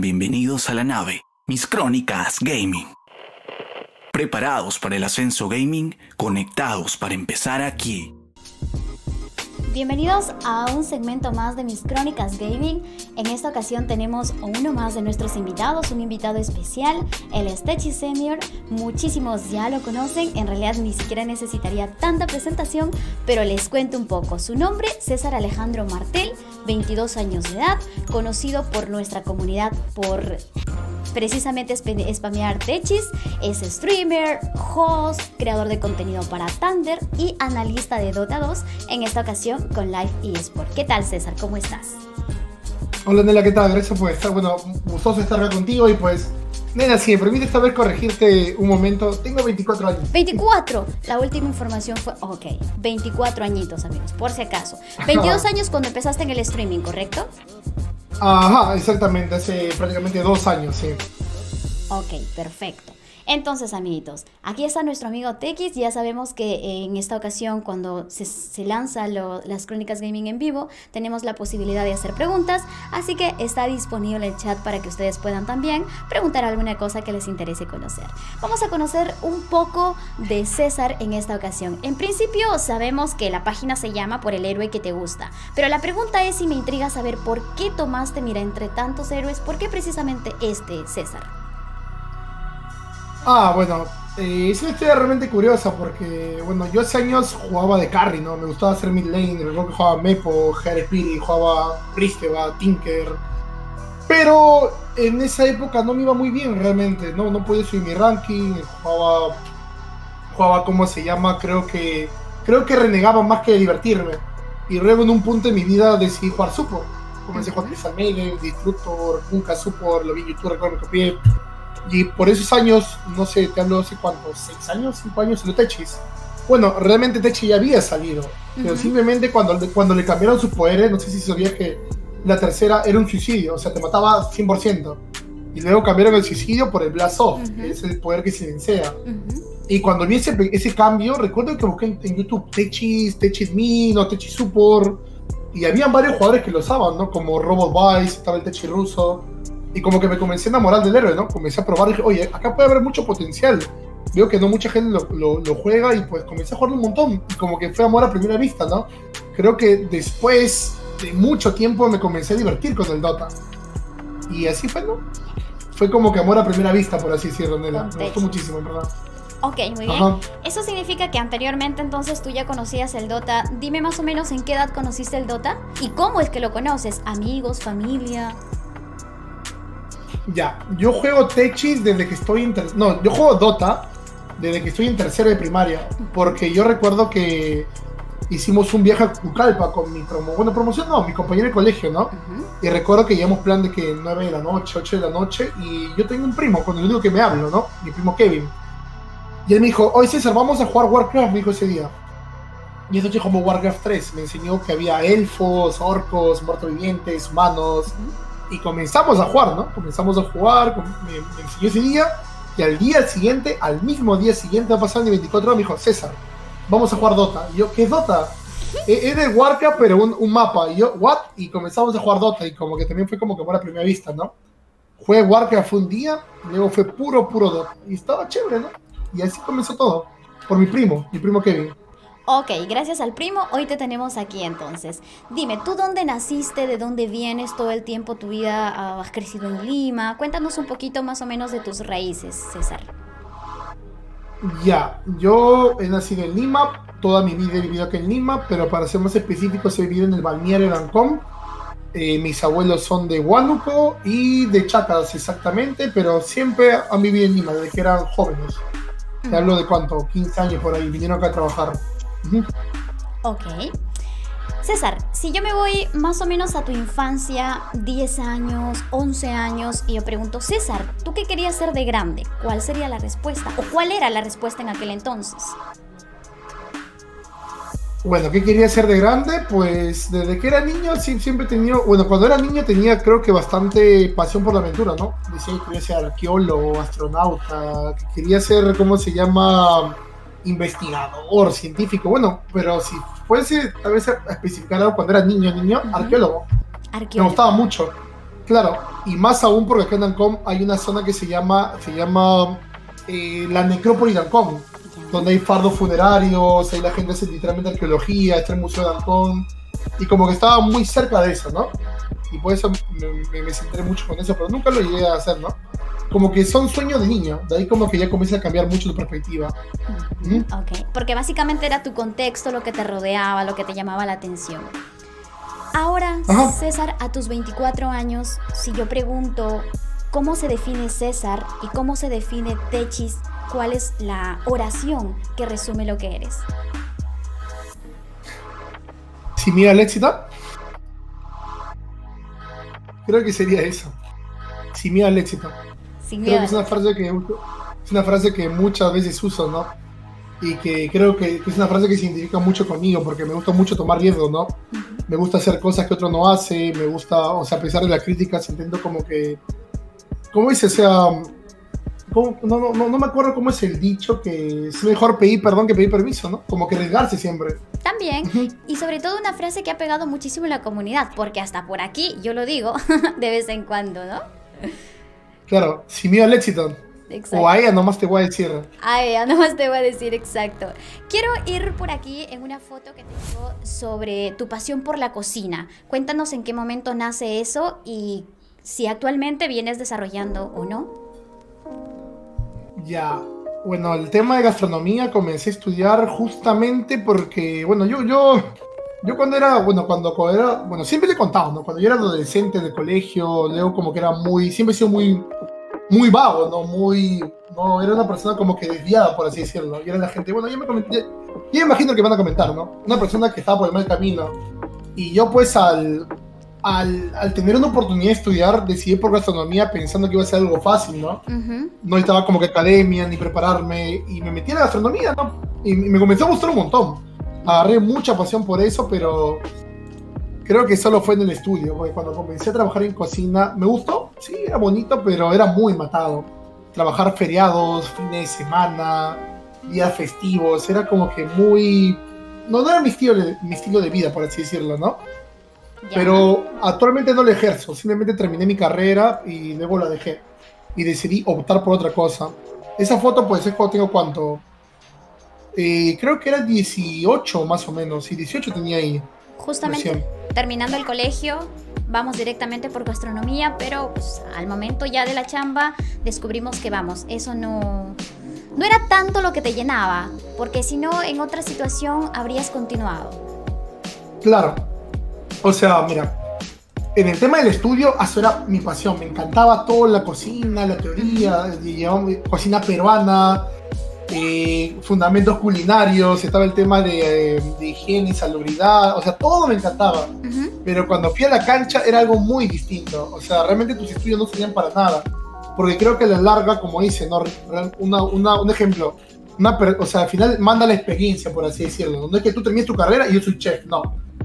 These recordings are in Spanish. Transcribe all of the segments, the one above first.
Bienvenidos a la nave, mis crónicas gaming. Preparados para el ascenso gaming, conectados para empezar aquí. Bienvenidos a un segmento más de mis crónicas gaming. En esta ocasión tenemos uno más de nuestros invitados, un invitado especial, el Stechi Senior. Muchísimos ya lo conocen, en realidad ni siquiera necesitaría tanta presentación, pero les cuento un poco. Su nombre, César Alejandro Martel, 22 años de edad, conocido por nuestra comunidad por precisamente spamear techis, es streamer, host, creador de contenido para Thunder y analista de Dota 2, en esta ocasión con Live eSport. ¿Qué tal César? ¿Cómo estás? Hola Nela, ¿qué tal? Gracias por estar, bueno, gustoso estar acá contigo y pues Nena, si me permite esta vez corregirte un momento, tengo 24 años. 24. La última información fue, ok, 24 añitos, amigos, por si acaso. 22 años cuando empezaste en el streaming, ¿correcto? Ajá, exactamente, hace prácticamente dos años, sí. Ok, perfecto. Entonces, amiguitos, aquí está nuestro amigo Tex. Ya sabemos que en esta ocasión, cuando se, se lanza las crónicas gaming en vivo, tenemos la posibilidad de hacer preguntas. Así que está disponible el chat para que ustedes puedan también preguntar alguna cosa que les interese conocer. Vamos a conocer un poco de César en esta ocasión. En principio, sabemos que la página se llama Por el héroe que te gusta. Pero la pregunta es si me intriga saber por qué tomaste, mira, entre tantos héroes, ¿por qué precisamente este César? Ah, bueno, eh, es una historia realmente curiosa porque, bueno, yo hace años jugaba de carry, ¿no? Me gustaba hacer mid lane, recuerdo que jugaba Mepo, Piri, jugaba Briskeba, Tinker. Pero en esa época no me iba muy bien realmente, ¿no? No podía subir mi ranking, jugaba, jugaba, ¿cómo se llama? Creo que, creo que renegaba más que divertirme. Y luego en un punto de mi vida decidí jugar support. Comencé a jugar Destructor, nunca support, lo vi en YouTube, recuerdo que copié y por esos años, no sé, te hablo hace cuántos, seis años, cinco años, salió Techis. Bueno, realmente Techis ya había salido, pero simplemente cuando, cuando le cambiaron sus poderes, no sé si sabías que la tercera era un suicidio, o sea, te mataba 100%. Y luego cambiaron el suicidio por el Blast Off, que es el poder que silencia. Y cuando vi ese, ese, cambio, recuerdo que busqué en, YouTube Techis, Techis no Techis Support, y habían varios jugadores que lo usaban, ¿no? Como Robot Vice, estaba el Techis ruso. Y como que me comencé a enamorar del héroe, ¿no? Comencé a probar y dije, oye, acá puede haber mucho potencial. Veo que no mucha gente lo, lo, juega y pues comencé a jugar un montón. Y como que fue amor a primera vista, ¿no? Creo que después de mucho tiempo me comencé a divertir con el Dota. Y así fue, ¿no? Fue como que amor a primera vista, por así decirlo, Nela. Me gustó muchísimo, en verdad. Ok, muy bien. Eso significa que anteriormente entonces tú ya conocías el Dota. Dime más o menos en qué edad conociste el Dota y cómo es que lo conoces. ¿Amigos, familia? Ya, yo juego Techis desde que estoy en No, yo juego Dota desde que estoy en tercero de primaria. Porque yo recuerdo que hicimos un viaje a Cucalpa con mi promo. Bueno, promoción no, mi compañero de colegio, ¿no? Y recuerdo que llevamos plan de que 9 de la noche, 8 de la noche. Y yo tengo un primo, con el único que me hablo, ¿no? Mi primo Kevin. Y él me dijo, oye César, vamos a jugar Warcraft, me dijo ese día. Y esa noche como Warcraft 3. Me enseñó que había elfos, orcos, muertos vivientes, humanos y comenzamos a jugar, ¿no? Comenzamos a jugar, me, enseñó ese día, y al día siguiente, al mismo día siguiente, ha pasado 24 horas, me dijo, César, vamos a jugar Dota. Y yo, ¿qué es Dota? Es de Warcraft, pero un, mapa. Y yo, ¿what? Y comenzamos a jugar Dota, y como que también fue como que fue a primera vista, ¿no? Fue Warcraft fue un día, luego fue puro, puro Dota. Y estaba chévere, ¿no? Y así comenzó todo. Por mi primo, mi primo Kevin. Ok, gracias al primo, hoy te tenemos aquí entonces. Dime, ¿tú dónde naciste? ¿De dónde vienes todo el tiempo? ¿Tu vida ah, has crecido en Lima? Cuéntanos un poquito más o menos de tus raíces, César. Ya, yo he nacido en Lima, toda mi vida he vivido aquí en Lima, pero para ser más específicos he vivido en el balneario de Ancón. Eh, mis abuelos son de Huánuco y de Chácaras exactamente, pero siempre han vivido en Lima desde que eran jóvenes. Te hablo de cuánto, 15 años por ahí, vinieron acá a trabajar. Ok. César, si yo me voy más o menos a tu infancia, 10 años, 11 años, y yo pregunto, César, ¿tú qué querías ser de grande? ¿Cuál sería la respuesta? ¿O cuál era la respuesta en aquel entonces? Bueno, ¿qué quería ser de grande? Pues desde que era niño siempre he tenido, bueno, cuando era niño tenía creo que bastante pasión por la aventura, ¿no? Decía que quería ser arqueólogo, astronauta, que quería ser, ¿cómo se llama? Investigador, científico, bueno, pero si fuese tal vez especificar algo cuando era niño, niño, arqueólogo. Me gustaba mucho. Claro, y más aún porque acá en Ancón hay una zona que se llama, se llama eh, la necrópolis de Ancón, donde hay fardos funerarios, ahí la gente hace literalmente arqueología, está el Museo de Ancón, y como que estaba muy cerca de eso, ¿no? Y por eso me, me, centré mucho con eso, pero nunca lo llegué a hacer, ¿no? Como que son sueños de niño, de ahí como que ya comienza a cambiar mucho tu perspectiva. Ok, porque básicamente era tu contexto lo que te rodeaba, lo que te llamaba la atención. Ahora, César, a tus 24 años, si yo pregunto cómo se define César y cómo se define Techis, ¿cuál es la oración que resume lo que eres? Si mira el éxito, creo que sería eso. Si mira el éxito. Creo que es una frase que es una frase que muchas veces uso, ¿no? y que creo que, es una frase que se identifica mucho conmigo porque me gusta mucho tomar riesgos, ¿no? Me gusta hacer cosas que otro no hace, me gusta, o sea, a pesar de las críticas, intento como que, ¿cómo dice? O sea, no, no, no, me acuerdo cómo es el dicho que es mejor pedir perdón que pedir permiso, ¿no? Como que arriesgarse siempre. También, y sobre todo una frase que ha pegado muchísimo en la comunidad, porque hasta por aquí yo lo digo de vez en cuando, ¿no? Claro, sin miedo al éxito. O a ella nomás te voy a decir. A ella nomás te voy a decir, exacto. Quiero ir por aquí en una foto que tengo sobre tu pasión por la cocina. Cuéntanos en qué momento nace eso y si actualmente vienes desarrollando o no. Ya, bueno, el tema de gastronomía comencé a estudiar justamente porque, bueno, yo, yo, yo cuando era, bueno, cuando era, bueno, siempre le he contado, ¿no? Cuando yo era adolescente de colegio, Leo como que era muy, siempre he sido muy muy vago, ¿no? Muy, no, era una persona como que desviada, por así decirlo. Y era la gente, bueno, yo me comenté, yo imagino que van a comentar, ¿no? Una persona que estaba por el mal camino. Y yo pues al, al, al, tener una oportunidad de estudiar, decidí por gastronomía pensando que iba a ser algo fácil, ¿no? No estaba como que academia, ni prepararme, y me metí en la gastronomía, ¿no? Y me comenzó a gustar un montón. Agarré mucha pasión por eso, pero creo que solo fue en el estudio, porque cuando comencé a trabajar en cocina, me gustó, sí, era bonito, pero era muy matado. Trabajar feriados, fines de semana, días festivos, era como que muy... No, no era mi estilo, de, mi estilo de vida, por así decirlo, ¿no? Pero actualmente no lo ejerzo, simplemente terminé mi carrera y luego la dejé. Y decidí optar por otra cosa. Esa foto, pues, es cuando tengo cuánto. Eh, creo que era 18 más o menos, y 18 tenía ahí. Justamente terminando el colegio, vamos directamente por gastronomía, pero pues, al momento ya de la chamba descubrimos que vamos, eso no, no era tanto lo que te llenaba, porque si no, en otra situación habrías continuado. Claro. O sea, mira, en el tema del estudio, eso era mi pasión. Me encantaba toda la cocina, la teoría, cocina peruana, eh, fundamentos culinarios, estaba el tema de, higiene y salubridad, o sea, todo me encantaba. Pero cuando fui a la cancha era algo muy distinto, o sea, realmente tus estudios no serían para nada. Porque creo que a la larga, como dice, ¿no? un ejemplo, una, o sea, al final manda la experiencia, por así decirlo. No es que tú termines tu carrera y yo soy chef, no.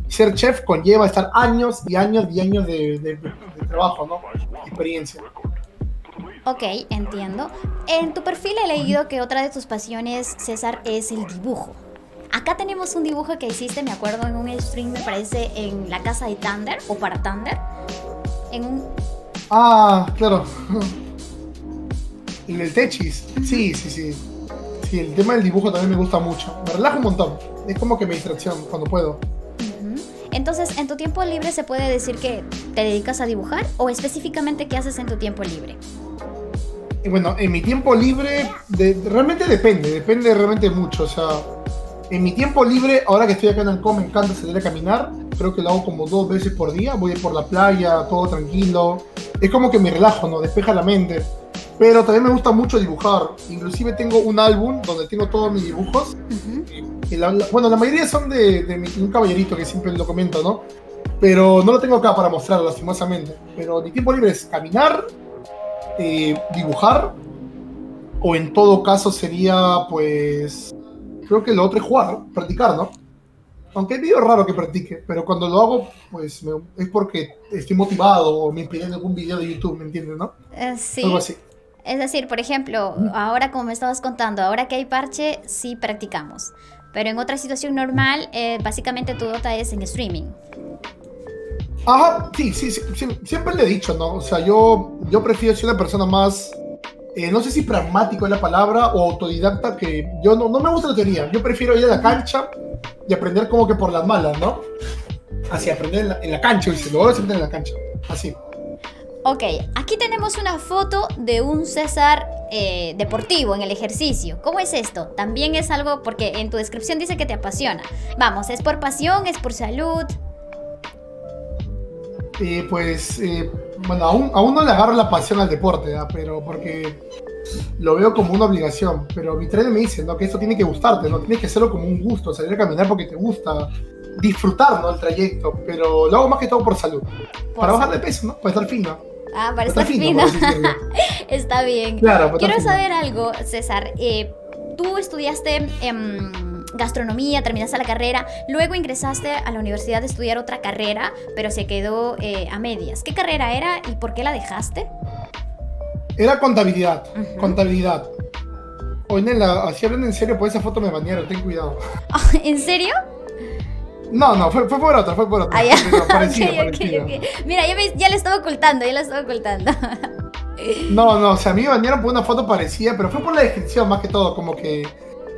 Ser chef conlleva estar años y años y años de, de trabajo, ¿no? Experiencia. Ok, entiendo. En tu perfil he leído que otra de tus pasiones, César, es el dibujo. Acá tenemos un dibujo que hiciste, me acuerdo, en un stream, me parece, en la casa de Thunder o para Thunder. En un. Ah, claro. En el Techis. Sí, sí, sí. Sí, el tema del dibujo también me gusta mucho. Me relaja un montón. Es como que mi distracción cuando puedo. Entonces, ¿en tu tiempo libre se puede decir que te dedicas a dibujar o específicamente qué haces en tu tiempo libre? bueno, en mi tiempo libre, realmente depende, depende realmente mucho. O sea, en mi tiempo libre, ahora que estoy acá en Ancón, me encanta salir a caminar. Creo que lo hago como dos veces por día. Voy por la playa, todo tranquilo. Es como que me relajo, ¿no? Despeja la mente. Pero también me gusta mucho dibujar. Inclusive tengo un álbum donde tengo todos mis dibujos. bueno, la mayoría son de, de un caballerito que siempre lo comento, ¿no? Pero no lo tengo acá para mostrar, lastimosamente. Pero mi tiempo libre es caminar, eh, dibujar o en todo caso sería pues creo que lo otro es jugar, practicar, ¿no? Aunque es medio raro que practique, pero cuando lo hago pues es porque estoy motivado o me inspiré en algún video de YouTube, ¿me entiendes, no? Eh, sí. Es decir, por ejemplo, ahora como me estabas contando, ahora que hay parche, sí practicamos. Pero en otra situación normal, eh, básicamente tu dota es en streaming. Ajá, sí, sí, sí, sí, siempre le he dicho, ¿no? O sea, yo, yo prefiero ser una persona más, eh, no sé si pragmático es la palabra o autodidacta, que yo no, no me gusta la teoría. Yo prefiero ir a la cancha y aprender como que por las malas, ¿no? Así, aprender en la, en la cancha, dice, lo voy a aprender en la cancha, así. Ok, aquí tenemos una foto de un César eh, deportivo en el ejercicio. ¿Cómo es esto? También es algo, porque en tu descripción dice que te apasiona. Vamos, ¿es por pasión? ¿Es por salud? Eh, pues, eh, bueno, aún, aún no le agarro la pasión al deporte, ¿ah? pero porque lo veo como una obligación. Pero mi trainer me dice, ¿no? Que esto tiene que gustarte, ¿no? Tienes que hacerlo como un gusto, salir a caminar porque te gusta, disfrutar, ¿no? El trayecto, pero lo hago más que todo por salud. Por para bajar de peso, ¿no? Para estar fino. Ah, para Para estar así decirlo. Está bien. Claro, Quiero estar saber algo, César. Eh, tú estudiaste em, gastronomía, terminaste la carrera, luego ingresaste a la universidad a estudiar otra carrera, pero se quedó eh, a medias. ¿Qué carrera era y por qué la dejaste? Era contabilidad, contabilidad. Oye, Nela, así hablan en serio, por esa foto me bañaron, ten cuidado. ¿En serio? No, no, fue, fue por otra, fue por otra. Ah, ya. Parecido, Ok, ok, parecido. ok. Mira, ya, me- ya le estaba ocultando, ya la estaba ocultando. No, no, o sea, a mí me bañaron por una foto parecida, pero fue por la descripción más que todo, como que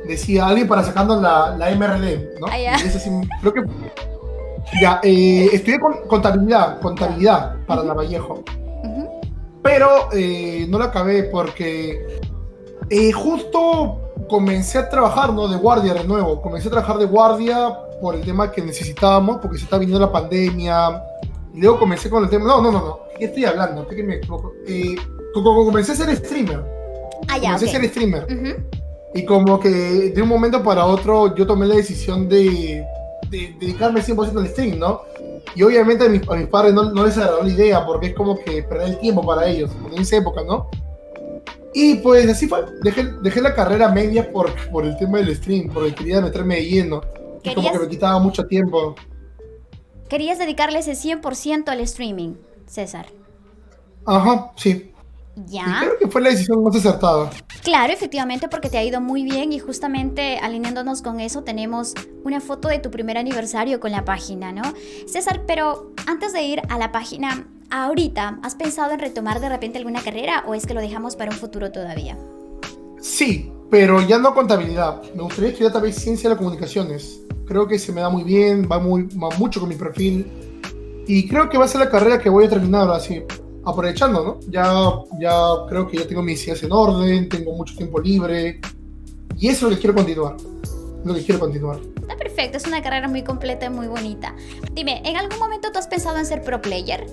decía alguien para sacando la, la MRD, ¿no? Ah, ya. Y creo que... Ya, eh, estudié con, contabilidad, contabilidad para la Vallejo, Ujú. pero eh, no la acabé porque eh, justo comencé a trabajar, ¿no? De guardia de nuevo, comencé a trabajar de guardia por el tema que necesitábamos, porque se está viniendo la pandemia, y luego comencé con el tema... No, no, no, no, ¿qué estoy hablando? ¿Qué me? Eh, co- co- comencé a ser streamer. Ah, ya, comencé a ok. ser streamer. Ujú. Y como que de un momento para otro yo tomé la decisión de, de dedicarme 100% al stream, ¿no? Y obviamente a mis, a mis padres no, no les agradó la idea porque es como que perder el tiempo para ellos en esa época, ¿no? Y pues así fue. Dejé, dejé la carrera media por, por el tema del stream, porque quería meterme de lleno. Y como que me quitaba mucho tiempo. Querías dedicarle ese 100% al streaming, César. Ajá, sí. Y Ya. creo que fue la decisión más acertada. Claro, efectivamente, porque te ha ido muy bien y justamente alineándonos con eso tenemos una foto de tu primer aniversario con la página, ¿no? César, pero antes de ir a la página, ahorita, ¿has pensado en retomar de repente alguna carrera o es que lo dejamos para un futuro todavía? Sí, pero ya no contabilidad. Me gustaría estudiar tal vez ciencia de las comunicaciones. Creo que se me da muy bien, va, muy, va mucho con mi perfil. Y creo que va a ser la carrera que voy a terminar ahora sí. Aprovechando, ¿no? Ya, ya creo que ya tengo mis ideas en orden, tengo mucho tiempo libre. Y eso es lo que quiero continuar. Lo que quiero continuar. Está perfecto, es una carrera muy completa y muy bonita. Dime, ¿en algún momento tú has pensado en ser pro player?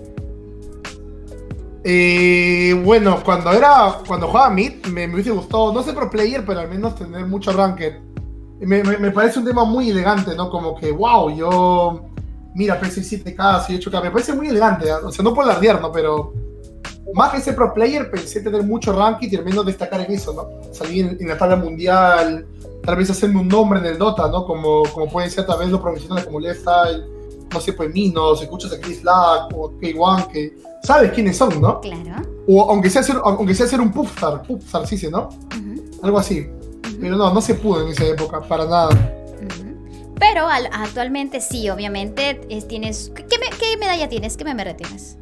Eh, bueno, cuando era cuando jugaba Mid, me, me hubiese gustado, no ser pro player, pero al menos tener mucho ranked. Me, me- me parece un tema muy elegante, ¿no? Como que, wow, yo. Mira, PC 7K, 8K, me parece muy elegante, ¿ah? o sea, no por alardear, ¿no? Pero más que ser pro player, pensé tener mucho ranked y menos destacar en eso, ¿no? Salir en, en la tabla mundial, tal vez hacerme un nombre en el Dota, ¿no? Como, como pueden ser tal vez los profesionales como Lifestyle, no sé, pues Minos, escuchas a Chris Lack o K1, que sabes quiénes son, ¿no? Claro. O aunque sea hacer, aunque sea hacer un Pupstar, Pupstar, sí, sí, ¿no? Ujú, Algo así. ujú. Pero no, no se pudo en esa época, para nada. Pero al- actualmente sí, obviamente es- tienes... ¿qué, me- qué medalla tienes? ¿Qué MMR tienes?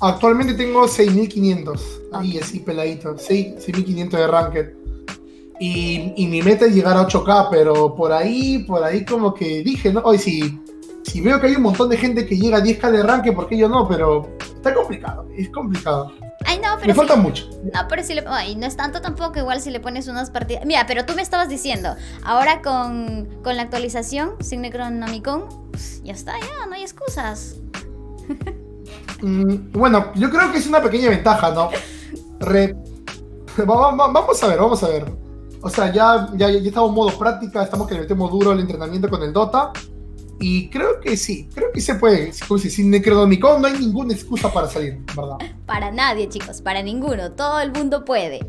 Actualmente tengo 6500. Ahí, Ok. así peladito. 6 6500 de Ranked. Y, y mi meta es llegar a 8K, pero por ahí, por ahí como que dije, ¿no? Hoy si, si veo que hay un montón de gente que llega a 10K de Ranked, ¿por qué yo no? Pero está complicado, es complicado. Ay, no, Me pero sí- falta mucho. No, pero si le... Ay, no es tanto tampoco, igual si le pones unas partidas... Mira, pero tú me estabas diciendo, ahora con, con la actualización, sin Necronomicon, ya está, ya, no hay excusas. Mm, bueno, yo creo que es una pequeña ventaja, ¿no? Re- Va- va- vamos a ver, vamos a ver. O sea, ya, ya, ya estamos en modo práctica, estamos que le metemos duro el entrenamiento con el Dota. Y creo que sí, creo que se puede. Como si Sin Necronomicon no hay ninguna excusa para salir, ¿verdad? Para nadie, chicos, para ninguno. Todo el mundo puede.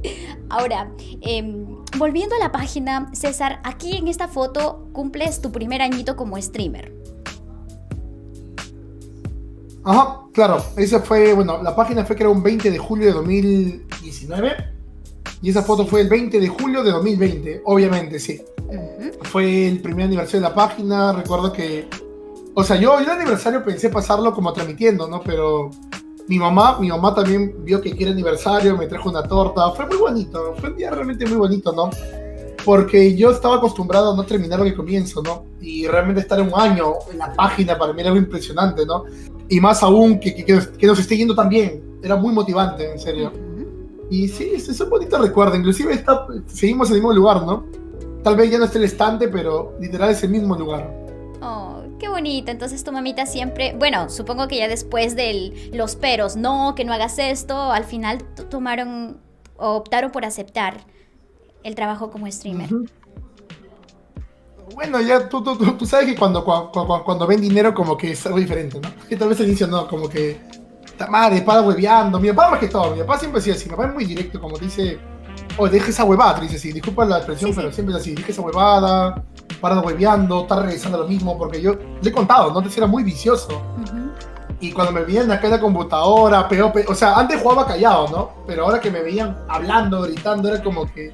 Ahora, em, volviendo a la página, César, aquí en esta foto cumples tu primer añito como streamer. Ajá, claro. Esa fue, bueno, la página fue creada un 20 de julio de 2019. Y esa foto fue el 20 de julio de 2020, obviamente, sí. Fue el primer aniversario de la página. Recuerdo que O sea, yo, el aniversario pensé pasarlo como transmitiendo, ¿no? Pero mi mamá, mi mamá también vio que quiere aniversario, me trajo una torta. Fue muy bonito, fue un día realmente muy bonito, ¿no? Porque yo estaba acostumbrado a no terminar lo que comienzo, ¿no? Y realmente estar un año en la página para mí era algo impresionante, ¿no? Y más aún que, que, que nos esté yendo tan bien. Era muy motivante, en serio. Y sí, es un bonito recuerdo. Inclusive está, seguimos en el mismo lugar, ¿no? Tal vez ya no esté el estante, pero literal es el mismo lugar. Oh, qué bonito. Entonces tu mamita siempre, bueno, supongo que ya después de los peros, no, que no hagas esto, al final tomaron o optaron por aceptar el trabajo como streamer. Bueno, ya tú, tú, tú, sabes que cuando, cuando, cuando, ven dinero como que es algo diferente, ¿no? Que tal vez al inicio no, como que, madre, para hueveando. Mi papá más que todo, mi papá siempre decía así, mi papá es muy directo, como dice, oye, deja esa huevada, dice así, disculpa la expresión, pero siempre es así, deja esa huevada, para hueveando, está regresando lo mismo, porque yo le he contado, ¿no? Antes era muy vicioso. Y cuando me veían acá en la computadora, peor, o sea, antes jugaba callado, ¿no? Pero ahora que me veían hablando, gritando, era como que,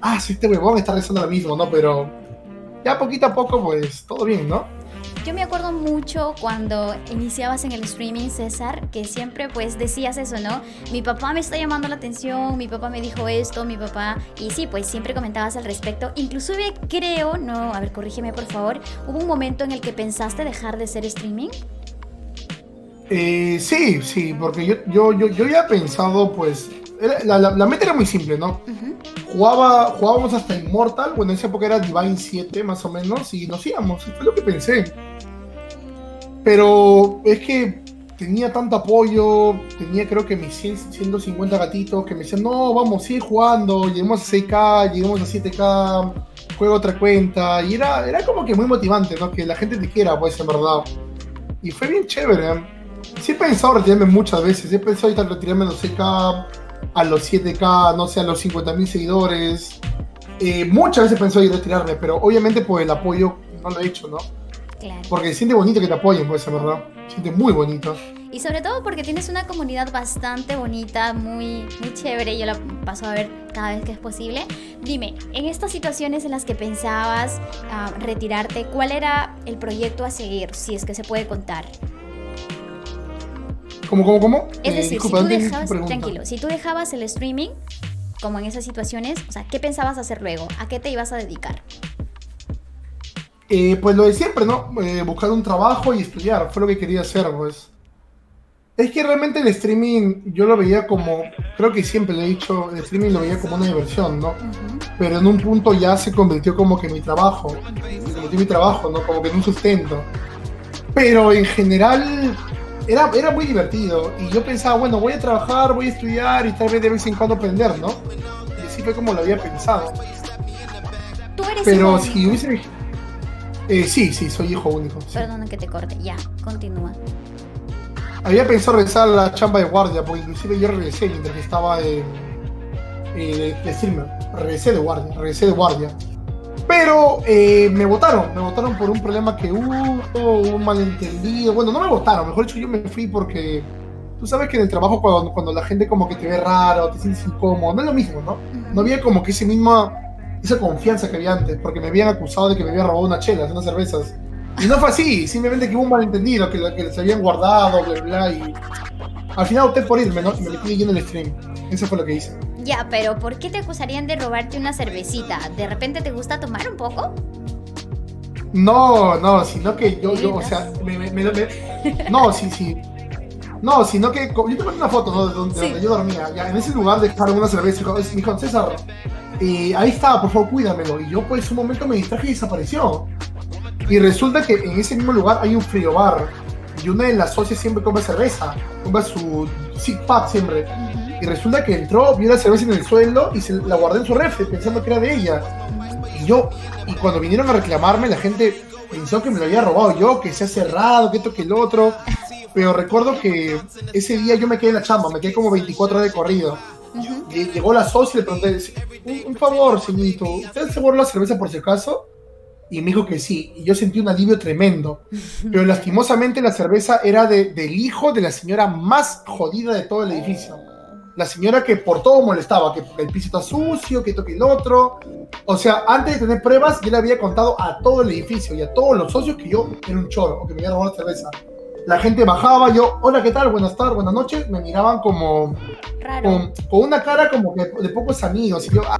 ah, sí, este huevón está regresando lo mismo, ¿no? Pero ya poquito a poco, pues todo bien, ¿no? Yo me acuerdo mucho cuando iniciabas en el streaming, César, que siempre pues decías eso, ¿no? Mi papá me está llamando la atención, mi papá me dijo esto, mi papá... Y sí, pues siempre comentabas al respecto. Inclusive creo, no, a ver, corrígeme por favor, ¿hubo un momento en el que pensaste dejar de ser streaming? Eh, sí, sí, porque yo, yo, yo, ya he pensado, pues, la, la, meta era muy simple, ¿no? Jugaba, jugábamos hasta Immortal, bueno, en esa época era Divine 7 más o menos, y nos íbamos, fue lo que pensé. Pero es que tenía tanto apoyo, tenía creo que mis 150 gatitos que me decían, no, vamos, sigue jugando, lleguemos a 6K, lleguemos a 7K, juega otra cuenta, y era, era como que muy motivante, ¿no? Que la gente te quiera, pues, en verdad. Y fue bien chévere, ¿eh? Sí he pensado retirarme muchas veces, he pensado retirarme a los 6K, a los 7K, no sé, a los 50.000 seguidores. Eh, muchas veces ir a retirarme, pero obviamente por el apoyo no lo he hecho, ¿no? Porque se siente bonito que te apoyen, pues, en verdad. Siente muy bonito. Y sobre todo porque tienes una comunidad bastante bonita, muy, muy chévere. Yo la paso a ver cada vez que es posible. Dime, en estas situaciones en las que pensabas ah, retirarte, ¿cuál era el proyecto a seguir, si es que se puede contar? ¿Cómo, cómo, cómo? Es eh, decir, si tú dejabas, tranquilo, si tú dejabas el streaming, como en esas situaciones, o sea, ¿qué pensabas hacer luego? ¿A qué te ibas a dedicar? Eh, pues lo de siempre, ¿no? Eh, buscar un trabajo y estudiar, fue lo que quería hacer, pues. Es que realmente el streaming yo lo veía como, creo que siempre le he dicho, el streaming lo veía como una diversión, ¿no? Pero en un punto ya se convirtió como que mi trabajo, se convirtió mi trabajo, ¿no? Como que en un sustento. Pero en general era, era muy divertido y yo pensaba, bueno, voy a trabajar, voy a estudiar y tal vez de vez en cuando aprender, ¿no? Y así fue como lo había pensado. ¿Tú eres Pero si hubiese eh, sí, sí, soy hijo único. Perdona que te corte, ya, continúa. Había pensado regresar a la chamba de guardia, porque inclusive yo regresé mientras que estaba en, eh, de Regresé de guardia, regresé de guardia. Pero eh, me votaron, me votaron por un problema que hubo, un malentendido. Bueno, no me votaron, mejor dicho, yo me fui porque tú sabes que en el trabajo cuando, cuando la gente como que te ve raro, te sientes incómodo, no es lo mismo, ¿no? No había como que ese mismo esa confianza que había antes, porque me habían acusado de que me había robado una chela, unas cervezas. Y no fue así, simplemente que hubo un malentendido, que, que se habían guardado, bla, bla, y al final opté por irme, ¿no? Y me metí en el stream. Eso fue lo que hice. Ya, pero ¿por qué te acusarían de robarte una cervecita? ¿De repente te gusta tomar un poco? No, no, sino que yo, yo o sea, me, me, me, no, sí, sí. No, sino que yo te una foto ¿no? de donde, yo dormía. Ya, en ese lugar dejaron una cerveza. Me dijo, César, y ahí estaba, por favor, cuídamelo. Y yo, pues, un momento me distraje y desapareció. Y resulta que en ese mismo lugar hay un frío bar. Y una de las socias siempre come cerveza. Come su six pack siempre. Y resulta que entró, vio la cerveza en el suelo y se la guardó en su refri pensando que era de ella. Y yo, y cuando vinieron a reclamarme, la gente pensó que me lo había robado yo, que se ha cerrado, que esto, que el otro. Pero recuerdo que ese día yo me quedé en la chamba, me quedé como 24 horas de corrido. Llegó la socia y le pregunté, un, favor, señorito, ¿usted se guardó la cerveza por si acaso? Y me dijo que sí, y yo sentí un alivio tremendo. Pero lastimosamente la cerveza era de, del hijo de la señora más jodida de todo el edificio. La señora que por todo molestaba, que el piso está sucio, que toque el otro. O sea, antes de tener pruebas, yo le había contado a todo el edificio y a todos los socios que yo era un choro, o que me iba a robar cerveza. La gente bajaba, yo, hola, ¿qué tal? Buenas tardes, buenas noches. Me miraban como. Con, una cara como que de pocos amigos. Y yo, ah,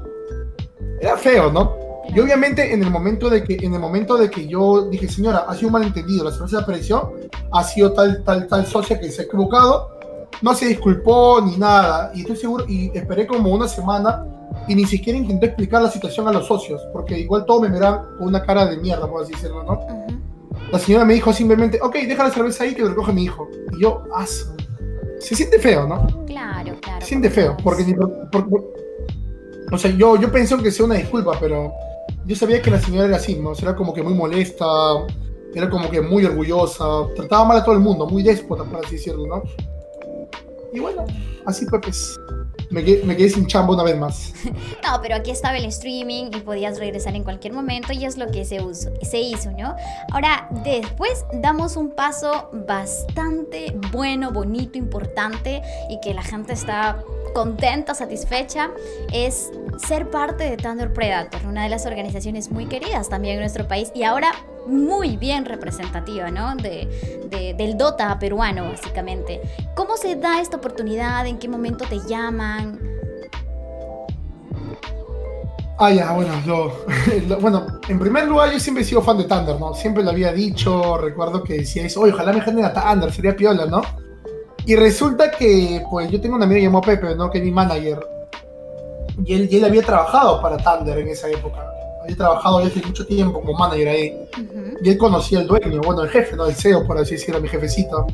era feo, ¿no? Y obviamente en el momento de que en el momento de que yo dije, señora, ha sido un malentendido, la cerveza apareció, ha sido tal tal tal socia que se ha equivocado, no se disculpó ni nada y estoy seguro y esperé como una semana y ni siquiera intenté explicar la situación a los socios, porque igual todos me miran con una cara de mierda, por así decirlo, ¿no? La señora me dijo simplemente, ok, deja la cerveza ahí que lo recoge mi hijo. Y yo, ah, se siente feo, ¿no? Claro, claro. Se siente feo, porque, o sea, yo, yo pensé que sea una disculpa, pero yo sabía que la señora era así, ¿no? era como que muy molesta, era como que muy orgullosa, trataba mal a todo el mundo, muy déspota, por así decirlo, ¿no? Y bueno, así fue, pues. Me quedé, sin chamba una vez más. no, pero aquí estaba el streaming y podías regresar en cualquier momento y es lo que se, se hizo, ¿no? Ahora, después damos un paso bastante bueno, bonito, importante y que la gente está contenta, satisfecha, es ser parte de Thunder Predator, una de las organizaciones muy queridas también en nuestro país y ahora muy bien representativa, ¿no? De, del Dota peruano, básicamente. ¿Cómo se da esta oportunidad? ¿En qué momento te llaman? Ah, ya, bueno, yo, bueno, en primer lugar yo siempre he sido fan de Thunder, ¿no? Siempre lo había dicho, recuerdo que decíais, oye, ojalá me genera Thunder, sería piola, ¿no? Y resulta que, pues, yo tengo un amigo llamado Pepe, ¿no? Que es mi manager. Y él, y él había trabajado para Thunder en esa época. Había trabajado hace mucho tiempo como manager ahí. Y él conocía al dueño, bueno, el jefe, ¿no? El CEO, por así decirlo, mi jefecito.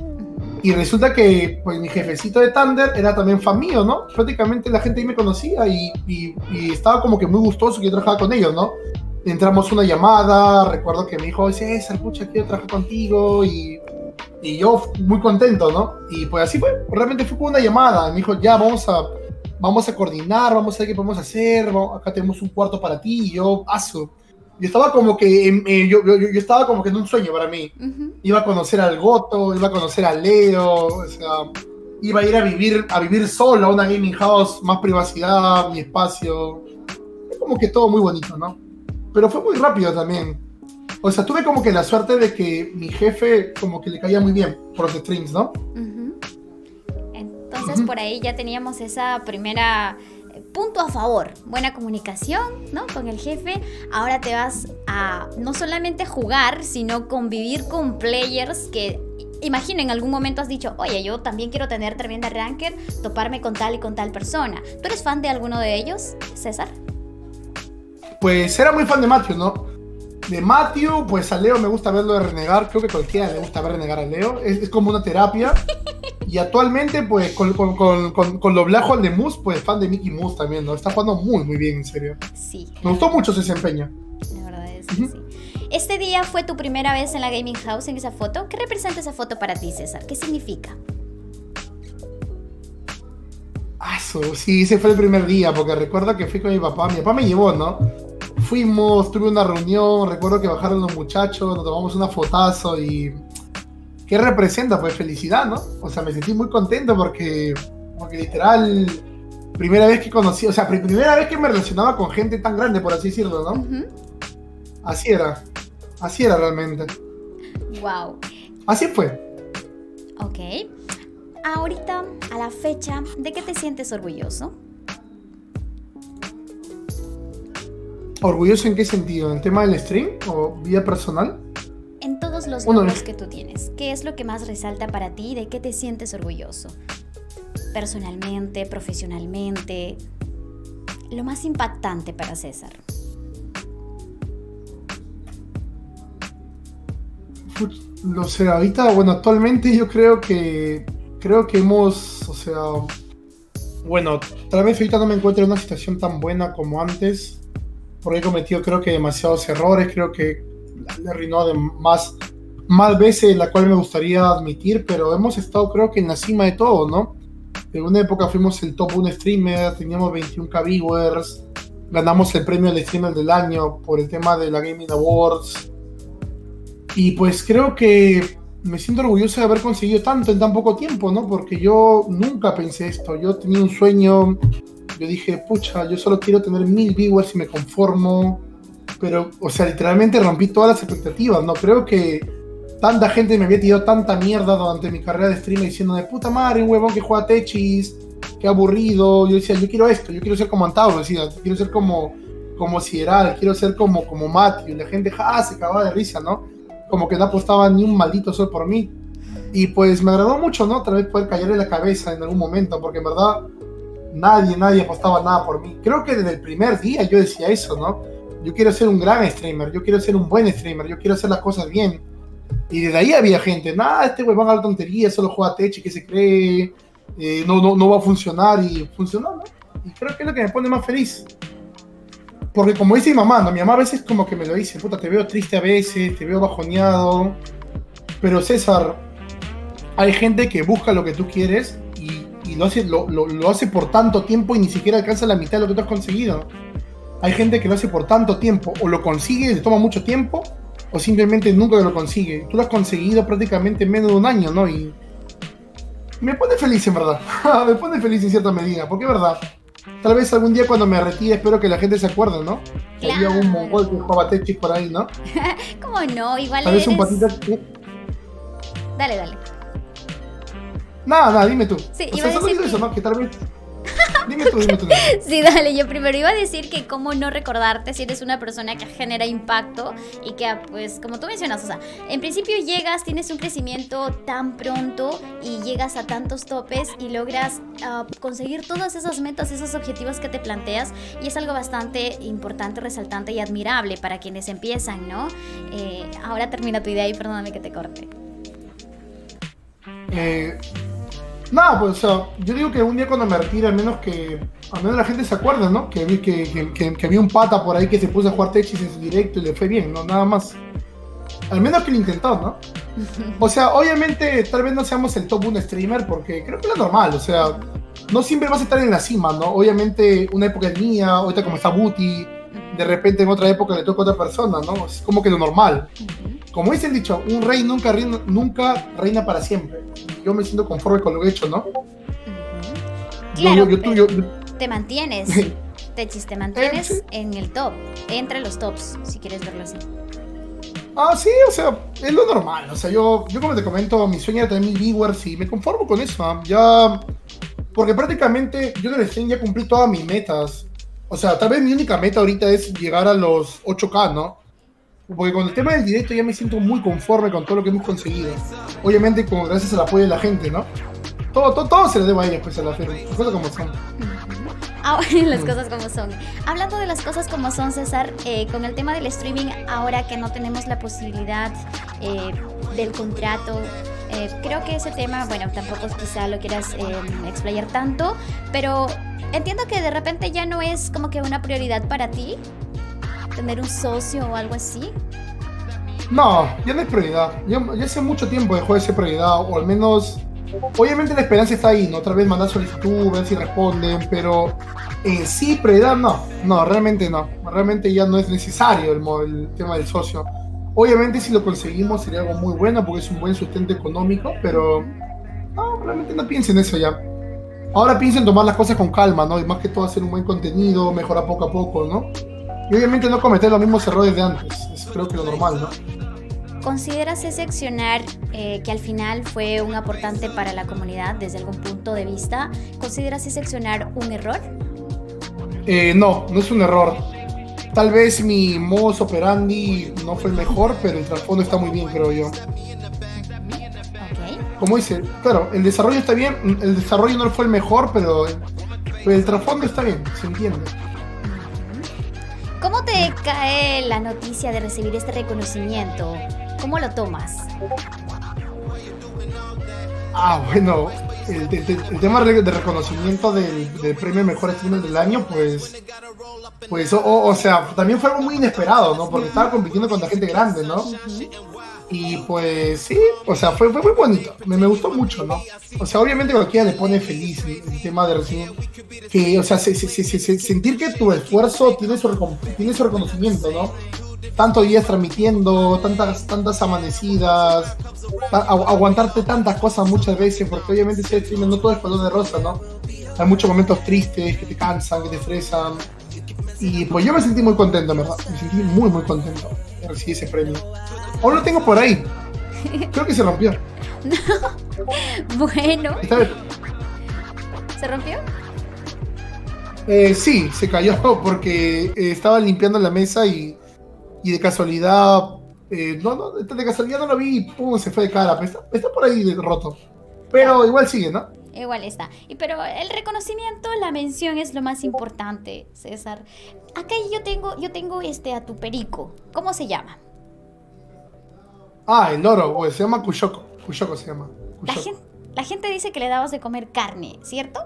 Y resulta que, pues, mi jefecito de Thunder era también fan mío, ¿no? Prácticamente la gente ahí me conocía y, y, y estaba como que muy gustoso que yo trabajaba con ellos, ¿no? Entramos una llamada, recuerdo que me dijo, César, pucha, quiero trabajar contigo y y yo muy contento, ¿no? Y pues así fue, realmente fue como una llamada. Me dijo, ya, vamos a, vamos a coordinar, vamos a ver qué podemos hacer, acá tenemos un cuarto para ti. Y yo, paso. Yo estaba como que, eh, yo, yo, yo, estaba como que en un sueño para mí. Iba a conocer al Goto, iba a conocer a Leo, o sea, iba a ir a vivir, a vivir solo a una gaming house, más privacidad, mi espacio. Es como que todo muy bonito, ¿no? Pero fue muy rápido también. O sea, tuve como que la suerte de que mi jefe como que le caía muy bien por los streams, ¿no? Entonces por ahí ya teníamos esa primera eh, punto a favor, buena comunicación, ¿no? Con el jefe. Ahora te vas a no solamente jugar, sino convivir con players que imagino en algún momento has dicho, oye, yo también quiero tener tremenda ranker, toparme con tal y con tal persona. ¿Tú eres fan de alguno de ellos, César? Pues era muy fan de Matthew, ¿no? De Matthew, pues a Leo me gusta verlo de renegar. Creo que cualquiera le gusta ver renegar a Leo. Es, como una terapia. Y actualmente, pues con, con, con, con lo blajo al de Moose, pues fan de Mickey Moose también, ¿no? Está jugando muy, muy bien, en serio. Sí. Me gustó mucho su desempeño. La verdad es que sí. Este día fue tu primera vez en la Gaming House en esa foto. ¿Qué representa esa foto para ti, César? ¿Qué significa? Ah, sí, ese fue el primer día, porque recuerdo que fui con mi papá. Mi papá me llevó, ¿no? Fuimos, tuve una reunión, recuerdo que bajaron los muchachos, nos tomamos una fotazo y... ¿Qué representa? Pues felicidad, ¿no? O sea, me sentí muy contento porque, porque literal, primera vez que conocí, o sea, primera vez que me relacionaba con gente tan grande, por así decirlo, ¿no? Así era, así era realmente. Wow. Así fue. Ok. Ahorita, a la fecha, ¿de qué te sientes orgulloso? ¿Orgulloso en qué sentido? ¿En el tema del stream o vida personal? En todos los logros que tú tienes. ¿Qué es lo que más resalta para ti? ¿De qué te sientes orgulloso? Personalmente, profesionalmente. Lo más impactante para César. No sé, ahorita, bueno, actualmente yo creo que creo que hemos, o sea, bueno, tal vez ahorita no me encuentro en una situación tan buena como antes, porque he cometido creo que demasiados errores, creo que le arruinó de más, más veces la cual me gustaría admitir, pero hemos estado creo que en la cima de todo, ¿no? En una época fuimos el top 1 streamer, teníamos 21k viewers, ganamos el premio de streamer del año por el tema de la Gaming Awards. Y pues creo que me siento orgulloso de haber conseguido tanto en tan poco tiempo, ¿no? Porque yo nunca pensé esto. Yo tenía un sueño, yo dije, pucha, yo solo quiero tener mil viewers y me conformo. Pero, o sea, literalmente rompí todas las expectativas, ¿no? Creo que tanta gente me había tirado tanta mierda durante mi carrera de streamer diciendo de puta madre, un huevón que juega Techis, qué aburrido. Yo decía, yo quiero esto, yo quiero ser como Antauro, decía, quiero ser como, como Sideral, quiero ser como, como Matthew. Y la gente, ja, se cagaba de risa, ¿no? Como que no apostaba ni un maldito sol por mí. Y pues me agradó mucho, ¿no? Otra vez poder callarle la cabeza en algún momento, porque en verdad nadie, nadie apostaba nada por mí. Creo que desde el primer día yo decía eso, ¿no? Yo quiero ser un gran streamer, yo quiero ser un buen streamer, yo quiero hacer las cosas bien. Y desde ahí había gente, nada, este güey va a dar tontería, solo juega Techi, que se cree, eh, no, no, no va a funcionar y funcionó, ¿no? Y creo que es lo que me pone más feliz. Porque como dice mi mamá, ¿no? mi mamá a veces como que me lo dice, puta, te veo triste a veces, te veo bajoneado. Pero César, hay gente que busca lo que tú quieres y, lo, hace, lo, lo, lo, hace por tanto tiempo y ni siquiera alcanza la mitad de lo que tú has conseguido. Hay gente que lo hace por tanto tiempo, o lo consigue y le toma mucho tiempo, o simplemente nunca lo consigue. Tú lo has conseguido prácticamente en menos de un año, ¿no? Y me pone feliz en verdad. me pone feliz en cierta medida, porque es verdad. Tal vez algún día cuando me retire espero que la gente se acuerde, ¿no? Claro. Había un mongol que jugaba Tetris por ahí, ¿no? ¿Cómo no? Igual Tal vez eres... un patita... Dale, dale. Nada, nada, dime tú. Sí, o iba a sea, decir digo eso, que- ¿no? Que tal vez... Dime tú, dime tú. Sí, dale, yo primero iba a decir que cómo no recordarte si eres una persona que genera impacto y que, pues, como tú mencionas, o sea, en principio llegas, tienes un crecimiento tan pronto y llegas a tantos topes y logras ah, conseguir todas esas metas, esos objetivos que te planteas y es algo bastante importante, resaltante y admirable para quienes empiezan, ¿no? Eh, ahora termina tu idea y perdóname que te corte. Eh, nada, pues, o sea, yo digo que un día cuando me retire, al menos que, al menos la gente se acuerde, ¿no? Que, que, que, que, había un pata por ahí que se puso a jugar Tetris en su directo y le fue bien, ¿no? Nada más. Al menos que lo intentó, ¿no? O sea, obviamente, tal vez no seamos el top 1 streamer, porque creo que es normal, o sea, no siempre vas a estar en la cima, ¿no? Obviamente, una época es mía, ahorita como está Booty, de repente en otra época le toca a otra persona, ¿no? Es como que lo normal. Como dice el dicho, un rey nunca reina, nunca reina para siempre. Yo me siento conforme con lo que he hecho, ¿no? Ujú. Yo- Claro, yo, yo, yo- te mantienes, Techis, te mantienes sí. en el top, entre los tops, si quieres verlo así. Ah, sí, o sea, es lo normal. O sea, yo, yo como te comento, mi sueño era tener mil viewers y me conformo con eso. ¿ah? Ya. Porque prácticamente yo en el stream ya cumplí todas mis metas. O sea, tal vez mi única meta ahorita es llegar a los 8K, ¿no? Porque con el tema del directo ya me siento muy conforme con todo lo que hemos conseguido. Obviamente, con, gracias al apoyo de la gente, ¿no? Todo, todo, todo se le debe a ellos, pues, a la firma. Las cosas como son. Ah, las cosas como son. Hablando de las cosas como son, César, eh, con el tema del streaming, ahora que no tenemos la posibilidad eh, del contrato, eh, creo que ese tema, bueno, tampoco quizá lo quieras eh, explayar tanto, pero entiendo que de repente ya no es como que una prioridad para ti tener un socio o algo así. No, ya no es prioridad. Ya hace mucho tiempo dejó de ser prioridad, o al menos. Obviamente la esperanza está ahí, ¿no? Otra vez mandar solicitud, ver si responden, pero en sí, prioridad no. No, realmente no. Realmente ya no es necesario el, tema del socio. Obviamente si lo conseguimos sería algo muy bueno porque es un buen sustento económico, pero no, realmente no piensen en eso ya. Ahora piensen en tomar las cosas con calma, ¿no? Y más que todo hacer un buen contenido, mejorar poco a poco, ¿no? Y obviamente no cometer los mismos errores de antes. Es creo que lo normal, ¿no? ¿Consideras ese accionar eh, que al final fue un aportante para la comunidad desde algún punto de vista? ¿Consideras ese accionar un error? Eh, no, no es un error. Tal vez mi modus operandi no fue el mejor, pero el trasfondo está muy bien, creo yo. Ok. Como dice, claro, el desarrollo está bien, el desarrollo no fue el mejor, pero, pero el trasfondo está bien, se entiende. ¿Cómo te cae la noticia de recibir este reconocimiento? ¿Cómo lo tomas? Ah, bueno, el, el- el tema de reconocimiento del, del premio Mejor Streamer del Año, pues, pues o, sea, también fue algo muy inesperado, ¿no? Porque estaba compitiendo contra gente grande, ¿no? Y pues sí, o sea, fue, fue muy bonito, me, me gustó mucho, ¿no? O sea, obviamente cualquiera le pone feliz el, el tema de recibir, que, o sea, se- se- se- se- se- sentir que tu esfuerzo tiene su, tiene su reconocimiento, ¿no? tantos días transmitiendo, tantas, tantas amanecidas, aguantarte tantas cosas muchas veces, porque obviamente ese streaming no todo es color de rosa, ¿no? Hay muchos momentos tristes que te cansan, que te estresan. Y pues yo me sentí muy contento, ¿verdad? Me sentí muy, muy contento de recibir ese premio. Aún lo tengo por ahí. Creo que se rompió. bueno. ¿Se rompió? Eh, sí, se cayó porque eh, estaba limpiando la mesa y, y de casualidad, eh, no, no, de casualidad no lo vi y pum, se fue de cara. Está, está por ahí roto. Pero igual sigue, ¿no? Igual está. Y, pero el reconocimiento, la mención es lo más importante, César. Acá yo tengo, yo tengo este a tu perico. ¿Cómo se llama? Ah, el loro, se llama Cuyoco. Cuyoco se llama. La gente, la gente dice que le dabas de comer carne, ¿cierto?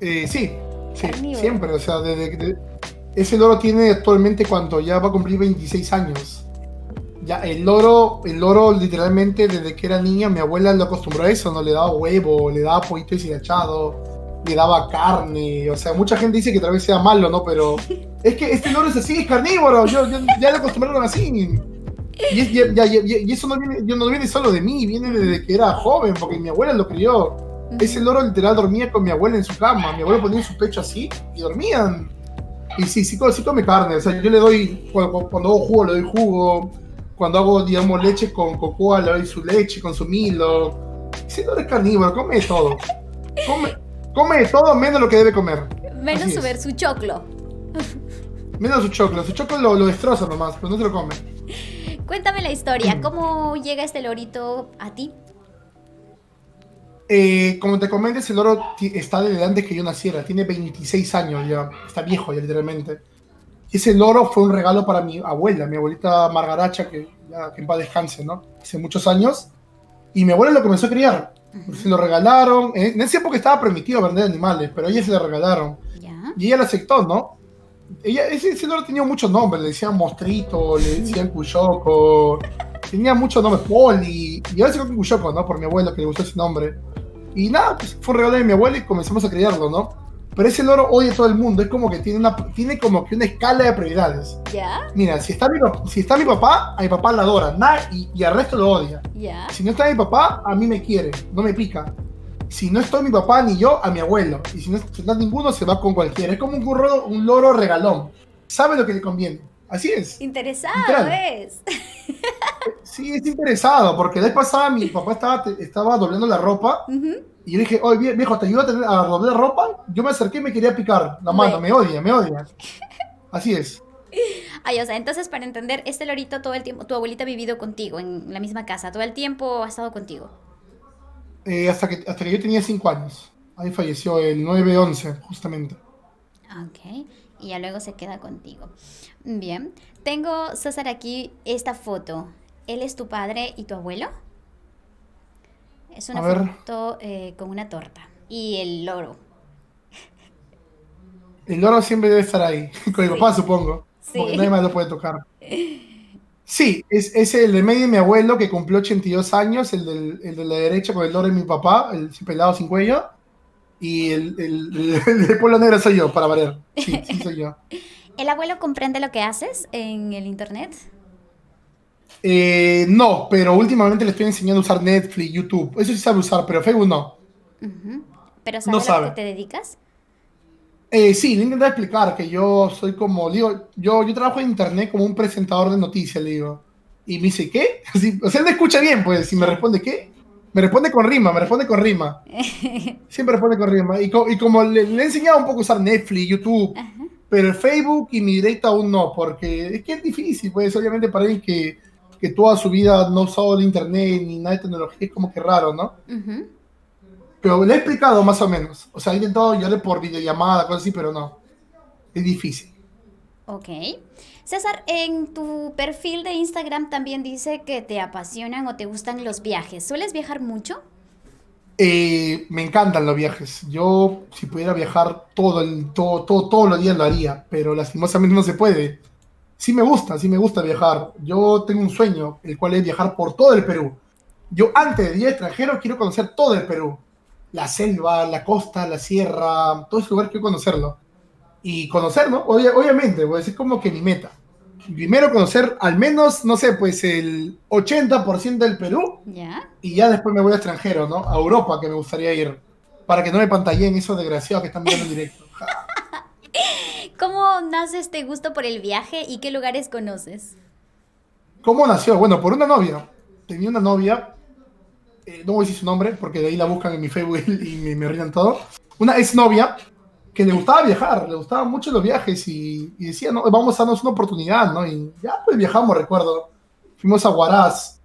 Eh, sí, siempre. O sea, desde, ese loro tiene actualmente cuánto, ya va a cumplir 26 años. Ya, el loro, el loro literalmente desde que era niña, mi abuela lo acostumbró a eso, ¿no? Le daba huevo, le daba pollito deshilachado, le daba carne. O sea, mucha gente dice que tal vez sea malo, ¿no? Pero es que este loro es así, es carnívoro. Yo, ya lo acostumbraron así. Y, eso no viene, no viene solo de mí, viene desde que era joven, porque mi abuela lo crió. Ese loro literal dormía con mi abuela en su cama. Mi abuela ponía en su pecho así y dormían. Y sí, sí, sí come carne. O sea, yo le doy, cuando, hago jugo, le doy jugo. Cuando hago, digamos, leche con cocoa, le doy su leche con su milo. Ese loro es carnívoro, come todo. Come, come todo menos lo que debe comer. Menos su, su choclo. Menos su choclo. Su choclo lo, lo destroza nomás, pero no se lo come. Cuéntame la historia. ¿cómo llega este lorito a ti? Eh, como te comenté, ese loro está desde antes que yo naciera, tiene 26 años ya, está viejo ya literalmente. Ese loro fue un regalo para mi abuela, mi abuelita Margaracha, que ya que en paz descanse, ¿no? Hace muchos años. Y mi abuela lo comenzó a criar. Se lo regalaron. En esa época estaba permitido vender animales, pero a ella se lo regalaron. Y ella lo aceptó, ¿no? Ella, ese, ese loro tenía muchos nombres, le decían Mostrito, le decían Cuyoco, tenía muchos nombres, Poli, y ahora se con Cuyoco, ¿no? Por mi abuelo que le gustó ese nombre. Y nada, pues fue un regalo de mi abuelo y comenzamos a criarlo, ¿no? Pero ese loro odia a todo el mundo, es como que tiene una, tiene como que una escala de prioridades. ¿Ya? Mira, si está mi, si está mi papá, a mi papá la adora, nada, y, y al resto lo odia. ¿Ya? Si no está mi papá, a mí me quiere, no me pica si no estoy mi papá ni yo, a mi abuelo. Y si no está ninguno, se va con cualquiera. Es como un, burro, un loro regalón. Sabe lo que le conviene. Así es. Interesado es. Sí, es interesado, porque la vez pasada mi papá estaba, estaba doblando la ropa y yo dije, oye viejo, ¿te ayuda a, doblar ropa? Yo me acerqué y me quería picar la mano, me odia, me odia. Así es. Ay, o sea, entonces para entender, este lorito todo el tiempo, tu abuelita ha vivido contigo en la misma casa, todo el tiempo ha estado contigo. Eh, hasta, que, hasta que yo tenía 5 años. Ahí falleció el 9-11, justamente. Ok, y ya luego se queda contigo. Bien, tengo, César, aquí esta foto. ¿Él es tu padre y tu abuelo? Es una foto eh, con una torta. Y el loro. El loro siempre debe estar ahí, con el papá supongo. Porque nadie más lo puede tocar. Sí, es, es, el de medio de mi abuelo que cumplió 82 años, el, del, el de la derecha con el loro de mi papá, el pelado sin cuello. Y el, el, el, de Pueblo Negro soy yo, para variar. Sí, sí, soy yo. ¿El abuelo comprende lo que haces en el internet? Eh, no, pero últimamente le estoy enseñando a usar Netflix, YouTube. Eso sí sabe usar, pero Facebook no. ¿Pero sabe, no sabe. a qué te dedicas? Eh, sí, le intenté explicar que yo soy como, digo, yo, yo trabajo en internet como un presentador de noticias, le digo. Y me dice, ¿qué? o sea, él me escucha bien, pues, si me responde, ¿qué? Me responde con rima, me responde con rima. Siempre responde con rima. Y, como le, he enseñado un poco a usar Netflix, YouTube, pero el Facebook y mi directa aún no, porque es que es difícil, pues, obviamente para él que, que toda su vida no ha usado el internet ni nada de tecnología, es como que raro, ¿no? Pero le he explicado más o menos. O sea, he intentado ayudarle por videollamada, cosas así, pero no. Es difícil. Ok. César, en tu perfil de Instagram también dice que te apasionan o te gustan los viajes. ¿Sueles viajar mucho? Eh, me encantan los viajes. Yo, si pudiera viajar todo el, todo, todo, todos los días lo haría, pero lastimosamente no se puede. Sí me gusta, sí me gusta viajar. Yo tengo un sueño, el cual es viajar por todo el Perú. Yo antes de ir extranjero quiero conocer todo el Perú la selva, la costa, la sierra, todo ese lugar quiero conocerlo. Y conocerlo, obviamente, pues es como que mi meta. primero conocer al menos, no sé, pues el 80% del Perú. ¿Ya? Y ya después me voy a extranjero, ¿no? A Europa, que me gustaría ir. Para que no me pantalleen esos desgraciados que están viendo en directo. ¿Cómo nace este gusto por el viaje y qué lugares conoces? ¿Cómo nació? Bueno, por una novia. Tenía una novia, eh, no voy a decir su nombre porque de ahí la buscan en mi Facebook y me, me arruinan todo. Una exnovia que le gustaba viajar, le gustaban mucho los viajes y, y, decía, no, vamos a darnos una oportunidad, ¿no? Y ya pues viajamos, recuerdo. Fuimos a Huaraz.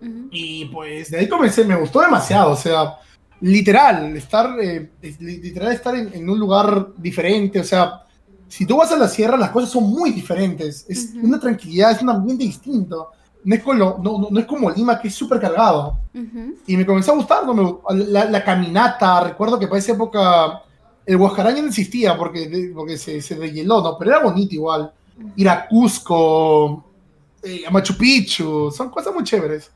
Uh -huh. Y pues de ahí comencé, me gustó demasiado, o sea, literal, estar, eh, literal estar en, en, un lugar diferente, o sea, si tú vas a la sierra las cosas son muy diferentes, es uh -huh. una tranquilidad, es un ambiente distinto. No es, como, no, no, no es como Lima, que es súper cargado. Uh -huh. Y me comenzó a gustar, ¿no? la, la, caminata, recuerdo que para esa época el Huascaraña no existía porque, porque se, se deshieló, ¿no? Pero era bonito igual. Ir a Cusco, eh, a Machu Picchu, son cosas muy chéveres.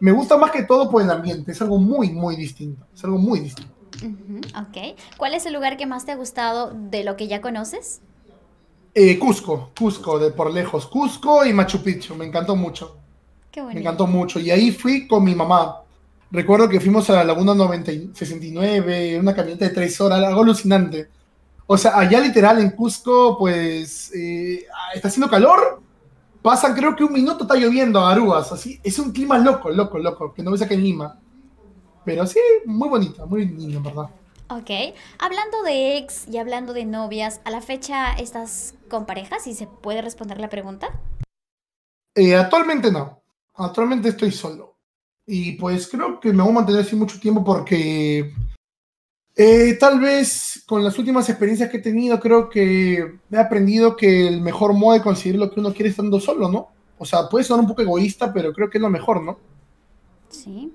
Me gusta más que todo por el ambiente, es algo muy, muy distinto. Es algo muy distinto. Uh -huh. Ok. ¿Cuál es el lugar que más te ha gustado de lo que ya conoces? Eh, Cusco, Cusco, de por lejos. Cusco y Machu Picchu, me encantó mucho. Qué. Me encantó mucho. Y ahí fui con mi mamá. Recuerdo que fuimos a la Laguna 90, 69, una camioneta de tres horas, algo alucinante. O sea, allá literal en Cusco, pues eh, está haciendo calor, pasan creo que un minuto está lloviendo a Aruas, así, es un clima loco, loco, loco, que no ves acá en Lima. Pero sí, muy bonita, muy linda, en verdad. Ok, hablando de ex y hablando de novias, ¿a la fecha estás con pareja? Si se puede responder la pregunta. Eh, actualmente no, actualmente estoy solo. Y pues creo que me voy a mantener así mucho tiempo porque eh, tal vez con las últimas experiencias que he tenido, creo que he aprendido que el mejor modo de conseguir lo que uno quiere estando solo, ¿no? O sea, puede sonar un poco egoísta, pero creo que es lo mejor, ¿no? Sí.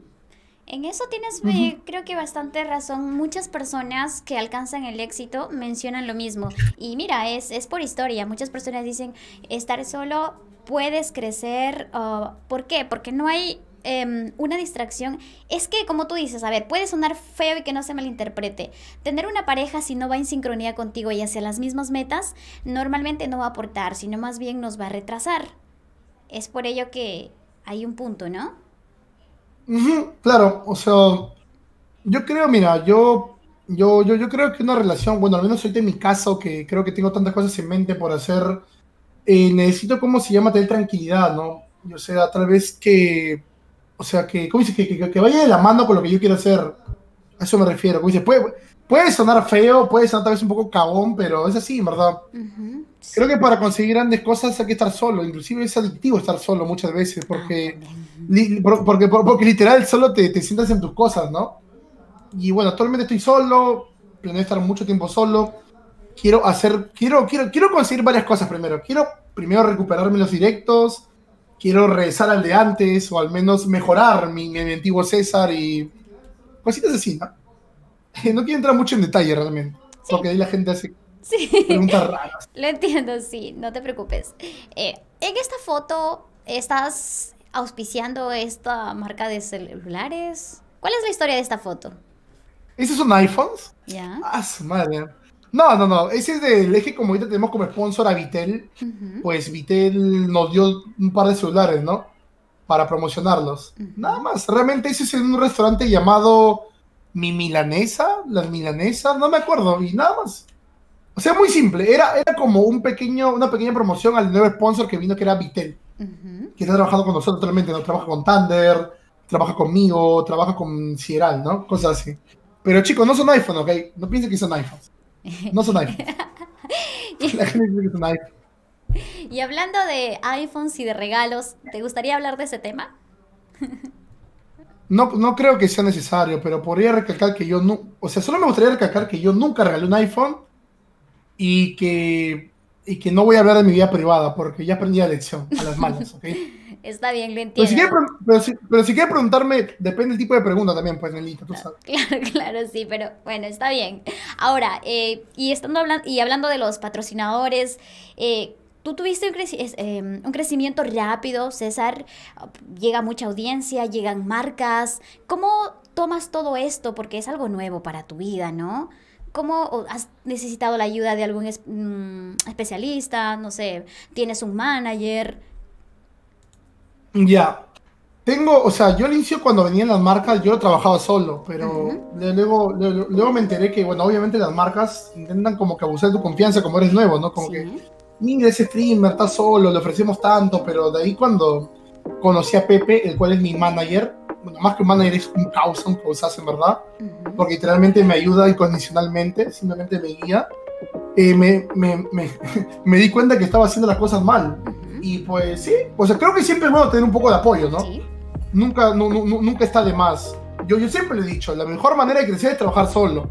En eso tienes, uh -huh. creo que bastante razón. Muchas personas que alcanzan el éxito mencionan lo mismo. Y mira, es, es por historia. Muchas personas dicen, estar solo puedes crecer. Uh, ¿Por qué? Porque no hay eh, una distracción es que, como tú dices, a ver, puede sonar feo y que no se malinterprete. Tener una pareja si no va en sincronía contigo y hacia las mismas metas, normalmente no va a aportar, sino más bien nos va a retrasar. Es por ello que hay un punto, ¿no? Claro, o sea, yo creo, mira, yo, yo, yo, yo creo que una relación, bueno, al menos ahorita en mi caso, que creo que tengo tantas cosas en mente por hacer, eh, necesito, ¿cómo se llama?, tener tranquilidad, ¿no? O sea, tal vez que o sea, que, ¿cómo dice? Que, que, que, vaya de la mano con lo que yo quiero hacer. A eso me refiero. Como dice, puede, puede sonar feo, puede sonar tal vez un poco cagón, pero es así, ¿verdad? Uh -huh. Creo que para conseguir grandes cosas hay que estar solo. Inclusive es adictivo estar solo muchas veces, porque, ah, li, porque, porque, porque, literal solo te, te sientas en tus cosas, ¿no? Y bueno, actualmente estoy solo, planeo estar mucho tiempo solo. Quiero hacer, quiero, quiero, quiero conseguir varias cosas primero. Quiero primero recuperarme los directos quiero regresar al de antes o al menos mejorar mi, mi, antiguo César y cositas así, ¿no? No quiero entrar mucho en detalle realmente, sí. porque ahí la gente hace sí. preguntas raras. Lo entiendo, sí, no te preocupes. Eh, en esta foto estás auspiciando esta marca de celulares. ¿Cuál es la historia de esta foto? ¿Esos son iPhones? Ya. Ah, su madre. No, no, no. Ese es del eje, como ahorita tenemos como sponsor a Vitel. Uh -huh. Pues Vitel nos dio un par de celulares, ¿no? Para promocionarlos. Uh -huh. Nada más. Realmente ese es en un restaurante llamado Mi Milanesa, Las Milanesas, no me acuerdo. Y nada más. O sea, muy simple. Era, era como un pequeño, una pequeña promoción al nuevo sponsor que vino, que era Vitel. Uh -huh. Que está trabajando con nosotros realmente. ¿no? Trabaja con Thunder, trabaja conmigo, trabaja con Sieral, ¿no? Cosas así. Pero chicos, no son iPhone, ¿ok? No piensen que son iPhones. No son iPhones. La gente dice que son iPhones. Y hablando de iPhones y de regalos, ¿te gustaría hablar de ese tema? No, no creo que sea necesario, pero podría recalcar que yo no. O sea, solo me gustaría recalcar que yo nunca regalé un iPhone y que, y que no voy a hablar de mi vida privada porque ya aprendí la lección a las malas, ¿ok? Está bien, lo entiendo. Pero si, quiere, pero, si, pero si quiere preguntarme, depende del tipo de pregunta también, pues, Nelita, tú sabes. Claro, claro, sí, pero bueno, está bien. Ahora, eh, y, estando hablando, y hablando de los patrocinadores, eh, tú tuviste un, creci eh, un, crecimiento rápido, César, llega mucha audiencia, llegan marcas. ¿Cómo tomas todo esto? Porque es algo nuevo para tu vida, ¿no? ¿Cómo has necesitado la ayuda de algún mm, especialista? No sé, ¿tienes un manager? Ya. Tengo, o sea, yo al inicio cuando venían las marcas yo trabajaba solo, pero luego, luego, me enteré que, bueno, obviamente las marcas intentan como que abusar de tu confianza como eres nuevo, ¿no? Como que, mira, ese streamer está solo, le ofrecemos tanto, pero de ahí cuando conocí a Pepe, el cual es mi manager, bueno, más que un manager es un causa, un causa en verdad, porque literalmente me ayuda incondicionalmente, simplemente me guía, eh, me, me, me, di cuenta que estaba haciendo las cosas mal. Y pues sí, o sea, creo que siempre es bueno tener un poco de apoyo, ¿no? Nunca, nunca está de más. Yo, yo siempre le he dicho, la mejor manera de crecer es trabajar solo.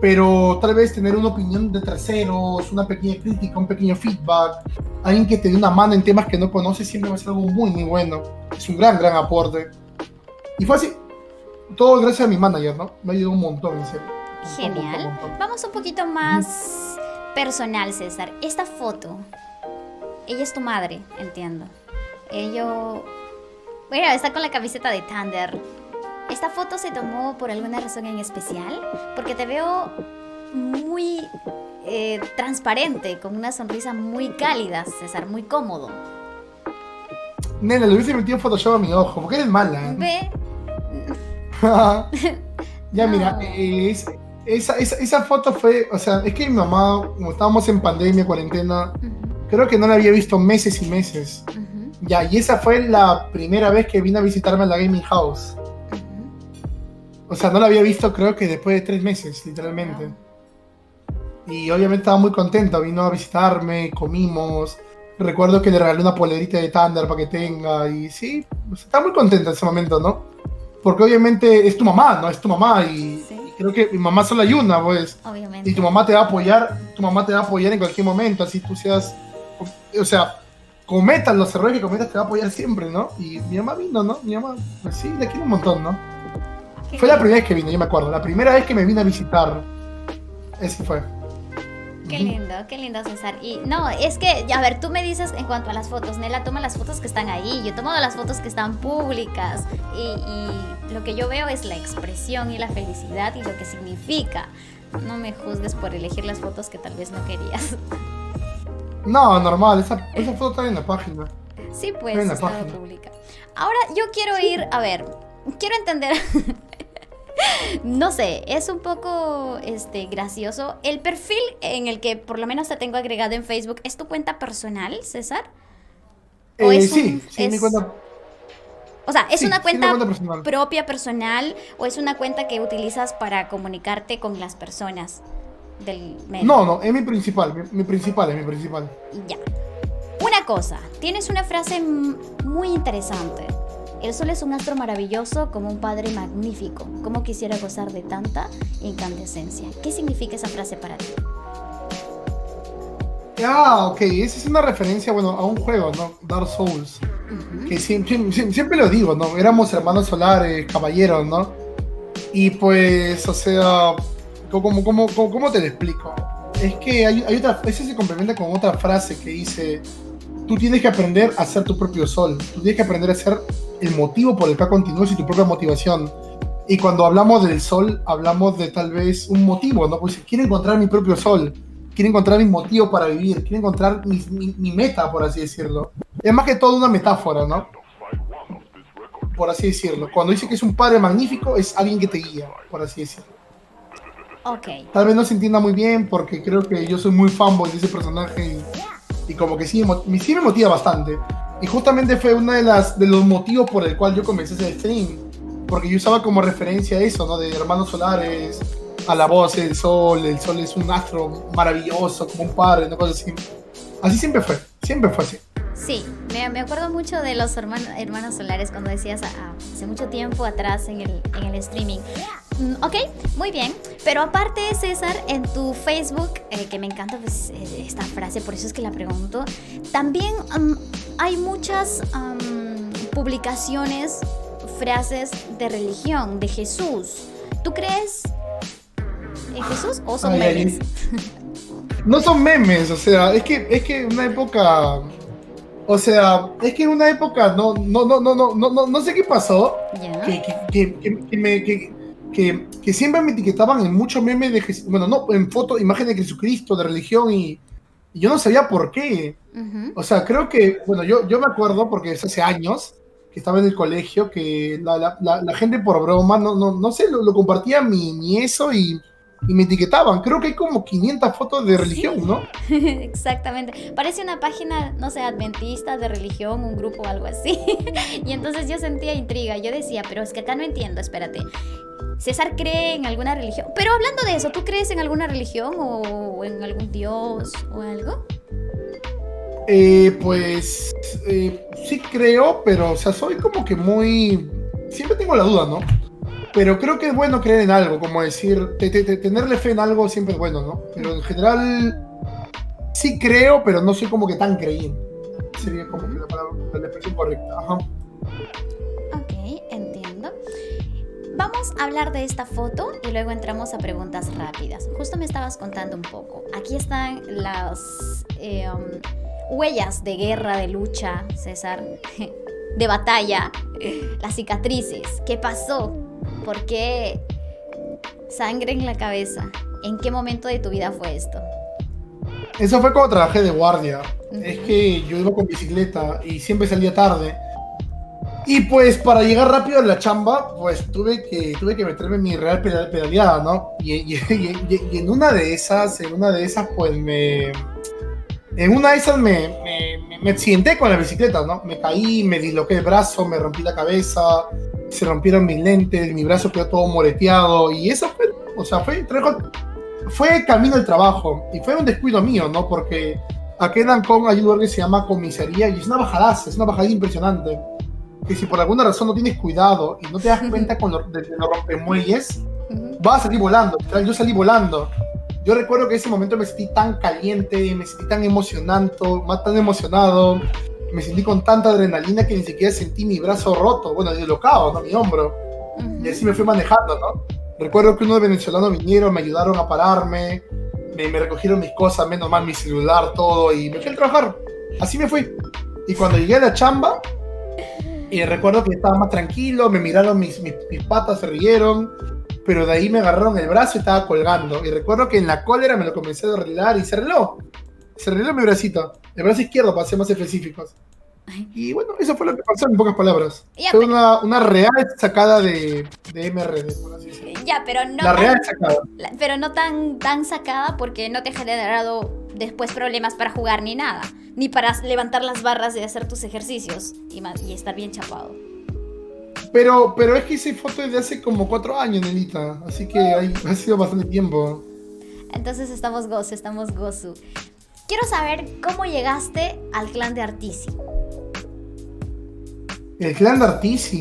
Pero tal vez tener una opinión de terceros, una pequeña crítica, un pequeño feedback, alguien que te dé una mano en temas que no conoces, siempre va a ser algo muy, muy bueno. Es un gran, gran aporte. Y fue así. Todo gracias a mi manager, ¿no? Me ayudado un montón, en serio. Genial. Vamos un poquito más personal, César. Esta foto, ella es tu madre, entiendo. Ella, bueno, está con la camiseta de Thunder. ¿Esta foto se tomó por alguna razón en especial? Porque te veo muy eh, transparente, con una sonrisa muy cálida, César, muy cómodo. Nena, le hubiese metido Photoshop a mi ojo, porque eres mala. Ve. ya, mira, esa, esa, foto fue, o sea, es que mi mamá, como estábamos en pandemia, cuarentena, creo que no la había visto meses y meses. Ya, y esa fue la primera vez que vino a visitarme a la Gaming House. O sea, no la había visto creo que después de tres meses, literalmente. Y obviamente estaba muy contenta, vino a visitarme, comimos. Recuerdo que le regalé una polerita de Thunder para que tenga. Y sí, estaba muy contenta en ese momento, ¿no? Porque obviamente es tu mamá, ¿no? Es tu mamá y, creo que mi mamá solo hay una, pues. Obviamente. Y tu mamá te va a apoyar, tu mamá te va a apoyar en cualquier momento, así tú seas, o sea, cometas los errores que cometas, te va a apoyar siempre, ¿no? Y mi mamá vino, ¿no? Mi mamá, pues sí, le quiero un montón, ¿no? Fue la primera vez que vino, yo me acuerdo. La primera vez que me vine a visitar. Ese fue. Qué lindo, qué lindo César. Y no, es que, a ver, tú me dices en cuanto a las fotos, Nela toma las fotos que están ahí, yo tomo las fotos que están públicas y, lo que yo veo es la expresión y la felicidad y lo que significa. No me juzgues por elegir las fotos que tal vez no querías. No, normal, esa, esa foto está en la página. Sí, pues, está pública. Ahora yo quiero ir, a ver, quiero entender no sé, es un poco este, gracioso. El perfil en el que por lo menos te tengo agregado en Facebook, ¿es tu cuenta personal, César? Eh, sí, sí, mi cuenta. O sea, ¿es una cuenta, propia personal o es una cuenta que utilizas para comunicarte con las personas del medio? No, no, es mi principal, mi principal, es mi principal. Ya. Una cosa, tienes una frase muy interesante el sol es un astro maravilloso como un padre magnífico. ¿Cómo quisiera gozar de tanta incandescencia? ¿Qué significa esa frase para ti? Ah, ok. Esa es una referencia, bueno, a un juego, ¿no? Dark Souls. Que siempre, siempre, lo digo, ¿no? Éramos hermanos solares, caballeros, ¿no? Y pues, o sea, ¿cómo, cómo, cómo, te lo explico? Es que hay, hay otra, ese se complementa con otra frase que dice, tú tienes que aprender a ser tu propio sol, tú tienes que aprender a ser el motivo por el que continúes y tu propia motivación. Y cuando hablamos del sol, hablamos de tal vez un motivo, ¿no? Pues quiero encontrar mi propio sol, quiero encontrar mi motivo para vivir, quiero encontrar mi, meta, por así decirlo. Es más que todo una metáfora, ¿no? Por así decirlo. Cuando dice que es un padre magnífico, es alguien que te guía, por así decirlo. Ok. Tal vez no se entienda muy bien porque creo que yo soy muy fanboy de ese personaje y, como que sí, sí me motiva bastante. Y justamente fue uno de, las, de los motivos por el cual yo comencé ese stream. Porque yo usaba como referencia eso, ¿no? De hermanos solares, a la voz del sol, el sol es un astro maravilloso, como un padre, ¿no? Cosas así. Así siempre fue, siempre fue así. Sí, me, me acuerdo mucho de los hermanos, hermanos solares cuando decías hace mucho tiempo atrás en el, en el streaming. Mm, ok, muy bien. Pero aparte, César, en tu Facebook, eh, que me encanta pues, eh, esta frase, por eso es que la pregunto, también mm, hay muchas mm, publicaciones, frases de religión, de Jesús. ¿Tú crees en Jesús o son memes? No son memes, o sea, es que es que una época o sea, es que en una época no, no, no, no, no, no, no sé qué pasó. Que, que, que, me, que, que siempre me etiquetaban en muchos memes de Jes- bueno, no, en fotos, imágenes de Jesucristo, de religión, y, y yo no sabía por qué. O sea, creo que, bueno, yo, yo me acuerdo, porque es hace años que estaba en el colegio, que la, la- la- la gente por broma, no, no, no sé, lo, lo compartía mi, mi eso y, y me etiquetaban. Creo que hay como 500 fotos de religión, Sí. ¿no? Exactamente. Parece una página, no sé, adventista de religión, un grupo o algo así. y entonces yo sentía intriga. Yo decía, pero es que acá no entiendo, espérate. César cree en alguna religión. Pero hablando de eso, ¿tú crees en alguna religión o en algún dios o algo? Eh, pues eh, sí creo, pero o sea, soy como que muy... Siempre tengo la duda, ¿no? Pero creo que es bueno creer en algo, como decir, te- te- te- tenerle fe en algo siempre es bueno, ¿no? Pero en general sí creo, pero no soy como que tan creyente. Sería como que la, palabra, la expresión correcta. Ajá. Ok, entiendo. Vamos a hablar de esta foto y luego entramos a preguntas rápidas. Justo me estabas contando un poco. Aquí están las eh, um, huellas de guerra, de lucha, César, de batalla, las cicatrices. ¿Qué pasó? ¿Por qué sangre en la cabeza? ¿En qué momento de tu vida fue esto? Eso fue cuando trabajé de guardia. Es que yo iba con bicicleta y siempre salía tarde. Y pues para llegar rápido a la chamba, pues tuve que, tuve que meterme en mi real pedal- pedaleada, ¿no? Y, y- y- y en una de esas, en una de esas, pues me... En una de esas me, me, me- accidenté con la bicicleta, ¿no? Me caí, me disloqué el brazo, me rompí la cabeza, se rompieron mis lentes, mi brazo quedó todo moreteado y eso fue, o sea, fue, fue camino al trabajo y fue un descuido mío, ¿no? Porque aquí en Ancón hay un lugar que se llama comisaría y es una bajadaza, es una bajada impresionante. Que si por alguna razón no tienes cuidado y no te das cuenta con lo, de, de los rompemuelles, vas a salir volando. Yo salí volando. Yo recuerdo que ese momento me sentí tan caliente, me sentí tan emocionante, más tan emocionado, me sentí con tanta adrenalina que ni siquiera sentí mi brazo roto, bueno, dislocado, ¿no? Mi hombro. Y así me fui manejando, ¿no? Recuerdo que unos venezolanos vinieron, me ayudaron a pararme, me, me recogieron mis cosas, menos mal mi celular, todo, y me fui a trabajar. Así me fui. Y cuando llegué a la chamba, y recuerdo que estaba más tranquilo, me miraron mis, mis, mis patas, se rieron, pero de ahí me agarraron el brazo y estaba colgando. Y recuerdo que en la cólera me lo comencé a arreglar y se arregló. Se arregló mi bracito. El brazo izquierdo, para ser más específicos. Y bueno, eso fue lo que pasó en pocas palabras. Ya, fue pero- una, una real sacada de, de MRD, por así decirlo. Ya, pero no, La tan, real sacada. la- pero no tan, tan sacada porque no te ha generado después problemas para jugar ni nada. Ni para levantar las barras y hacer tus ejercicios y, y estar bien chapado. Pero, pero es que hice foto desde hace como cuatro años, Nelita. Así que hay- ha sido bastante tiempo. Entonces estamos gozo, estamos gozo. Quiero saber cómo llegaste al clan de Artisi. El clan de Artisi.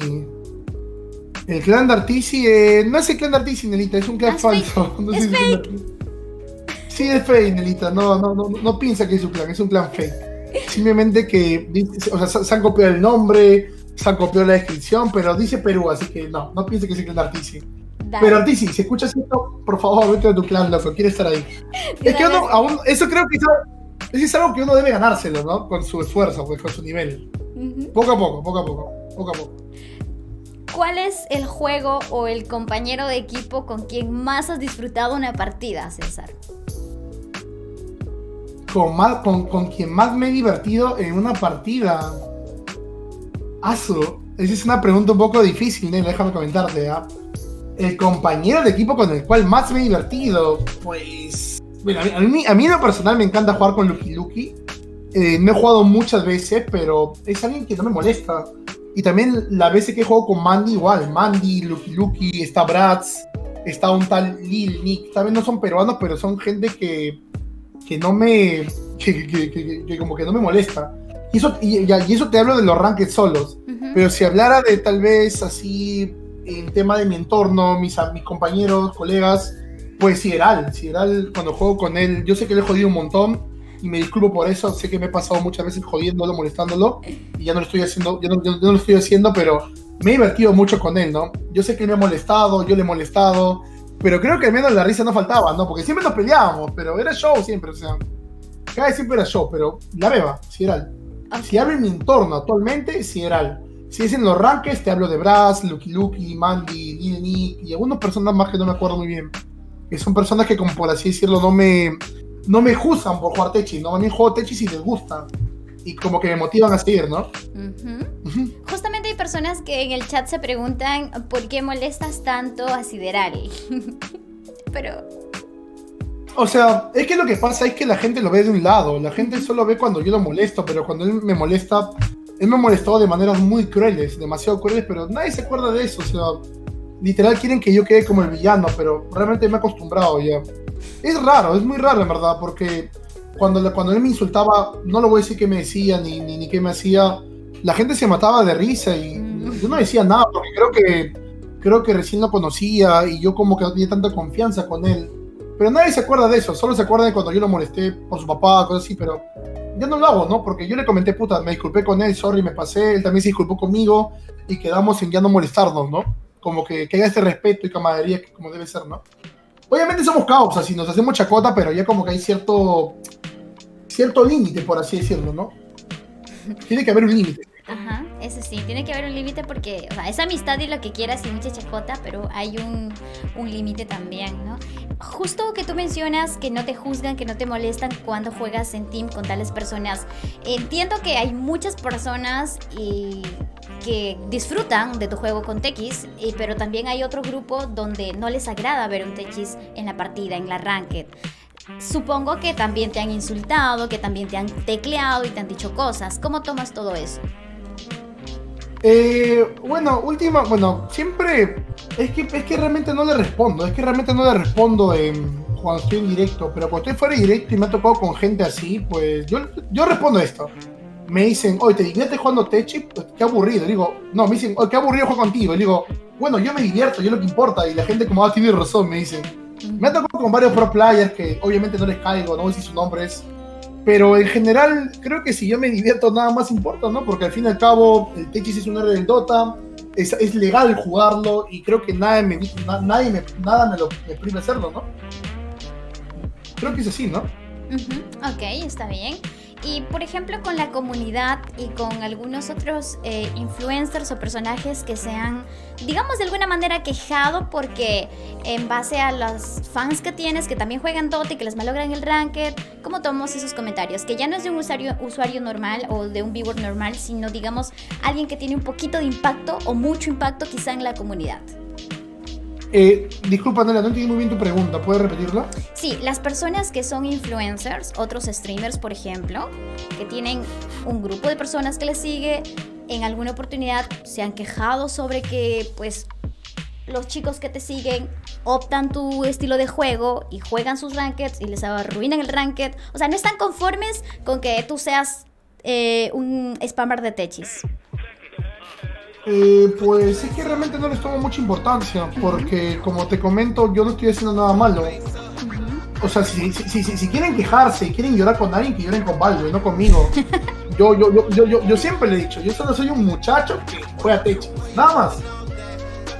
El clan de Artisi eh, no es el clan de Artisi, Nelita, es un clan Ah, es falso. No Es Artisi. Sí, es fake, Nelita. No, no, no, no piensa que es un clan, es un clan fake. Simplemente que o sea, se- se han copiado el nombre, se han copiado la descripción, pero dice Perú, así que no, no piense que es el clan Artisi. Dale. Pero Artisi, si escuchas esto, por favor, vete a tu clan, loco, quiere estar ahí. Es que uno, aún, eso creo que eso, es algo que uno debe ganárselo, ¿no? Con su esfuerzo, pues, con su nivel. Poco a poco, poco a poco, poco a poco. ¿Cuál es el juego o el compañero de equipo con quien más has disfrutado una partida, César? Con, más, con, con quien más me he divertido en una partida. Asu, es una pregunta un poco difícil, ¿no? déjame comentarte, ¿ah? El compañero de equipo con el cual más me he divertido, pues. Bueno, a mí, a mí, en lo personal me encanta jugar con Lucky Lucky. Eh, no he jugado muchas veces, pero es alguien que no me molesta. Y también la veces que jugado con Mandy, igual. Mandy, Lucky Lucky, está Bratz, está un tal Lil Nick. También no son peruanos, pero son gente que, que no me. Que- que- que como que no me molesta. Y eso, y, y- eso te hablo de los ranked solos. Ujú. Pero si hablara de tal vez así el tema de mi entorno, mis, mis compañeros, colegas, pues Sideral, Sideral, cuando juego con él, yo sé que le he jodido un montón y me disculpo por eso, sé que me he pasado muchas veces jodiéndolo, molestándolo y ya no lo estoy haciendo, ya no, ya no- ya no lo estoy haciendo, pero me he divertido mucho con él, ¿no? Yo sé que me ha molestado, yo le he molestado, pero creo que al menos la risa no faltaba, ¿no? Porque siempre nos peleábamos, pero era show siempre, o sea, cada vez siempre era show, pero la beba, Sideral. Si hablo en mi entorno actualmente, Sideral. Si es en los ranques, te hablo de Brass, Lucky Lucky, Mandy, Lil Nick y algunas personas más que no me acuerdo muy bien. Que son personas que, como por así decirlo, no me, no me juzgan por jugar Techi, ¿no? A mí juego Techi si les gusta. Y como que me motivan a seguir, ¿no? Justamente hay personas que en el chat se preguntan por qué molestas tanto a Sideral. Pero o sea, es que lo que pasa es que la gente lo ve de un lado. La gente solo ve cuando yo lo molesto, pero cuando él me molesta, él me ha molestado de maneras muy crueles, demasiado crueles, pero nadie se acuerda de eso. O sea, literal quieren que yo quede como el villano, pero realmente me he acostumbrado ya. Es raro, es muy raro en verdad, porque cuando, cuando él me insultaba, no lo voy a decir qué me decía ni, ni, ni qué me hacía, la gente se mataba de risa y mm. yo no decía nada, porque creo que creo que recién lo conocía y yo como que no tenía tanta confianza con él. Pero nadie se acuerda de eso, solo se acuerda de cuando yo lo molesté por su papá, cosas así, pero ya no lo hago, ¿no? Porque yo le comenté, puta, me disculpé con él, sorry, me pasé, él también se disculpó conmigo y quedamos en ya no molestarnos, ¿no? Como que, que haya este respeto y camaradería como debe ser, ¿no? Obviamente somos caos, así nos hacemos chacota, pero ya como que hay cierto cierto límite, por así decirlo, ¿no? Tiene que haber un límite. Ajá, eso sí, tiene que haber un límite porque, o sea, es amistad y lo que quieras y mucha chacota, pero hay un, un límite también, ¿no? Justo que tú mencionas que no te juzgan, que no te molestan cuando juegas en team con tales personas. Entiendo que hay muchas personas y que disfrutan de tu juego con Tex, pero también hay otro grupo donde no les agrada ver un Tex en la partida, en la ranked. Supongo que también te han insultado, que también te han tecleado y te han dicho cosas. ¿Cómo tomas todo eso? Eh, bueno, última, bueno, siempre es que, es que realmente no le respondo, es que realmente no le respondo cuando estoy en directo, pero cuando estoy fuera de directo y me ha tocado con gente así, pues yo, yo respondo esto. Me dicen, oye, ¿te diviertes jugando Techi? Pues, qué aburrido. digo, no, me dicen, oye, qué aburrido juego contigo. Y digo, bueno, yo me divierto, yo lo que importa. Y la gente como, ah, tiene razón, me dicen. Me ha tocado con varios pro players que obviamente no les caigo, no sé si su nombre es pero en general, creo que si yo me divierto, nada más importa, ¿no? Porque al fin y al cabo, el Techis es un héroe del Dota, es, legal jugarlo y creo que nadie me, nadie me, nada me lo me priva hacerlo, ¿no? Creo que es así, ¿no? Ok, está bien. Y por ejemplo con la comunidad y con algunos otros eh, influencers o personajes que se han, digamos de alguna manera, quejado porque en base a los fans que tienes que también juegan Dota y que les malogran el ranked, ¿cómo tomamos esos comentarios? Que ya no es de un usuario, usuario normal o de un viewer normal, sino digamos alguien que tiene un poquito de impacto o mucho impacto quizá en la comunidad. Eh, disculpa, Nela, no entiendo muy bien tu pregunta. ¿Puedes repetirla? Sí, las personas que son influencers, otros streamers, por ejemplo, que tienen un grupo de personas que les sigue, en alguna oportunidad se han quejado sobre que, pues, los chicos que te siguen optan tu estilo de juego y juegan sus rankeds y les arruinan el ranked. O sea, no están conformes con que tú seas eh, un spammer de techis. Eh, pues es que realmente no les tomo mucha importancia, porque como te comento, yo no estoy haciendo nada malo. O sea, si, si, si, quieren quejarse y quieren llorar con alguien, que lloren con Valve, no conmigo. Yo, yo, yo, yo, yo, siempre le he dicho, yo solo soy un muchacho que juega techo, nada más.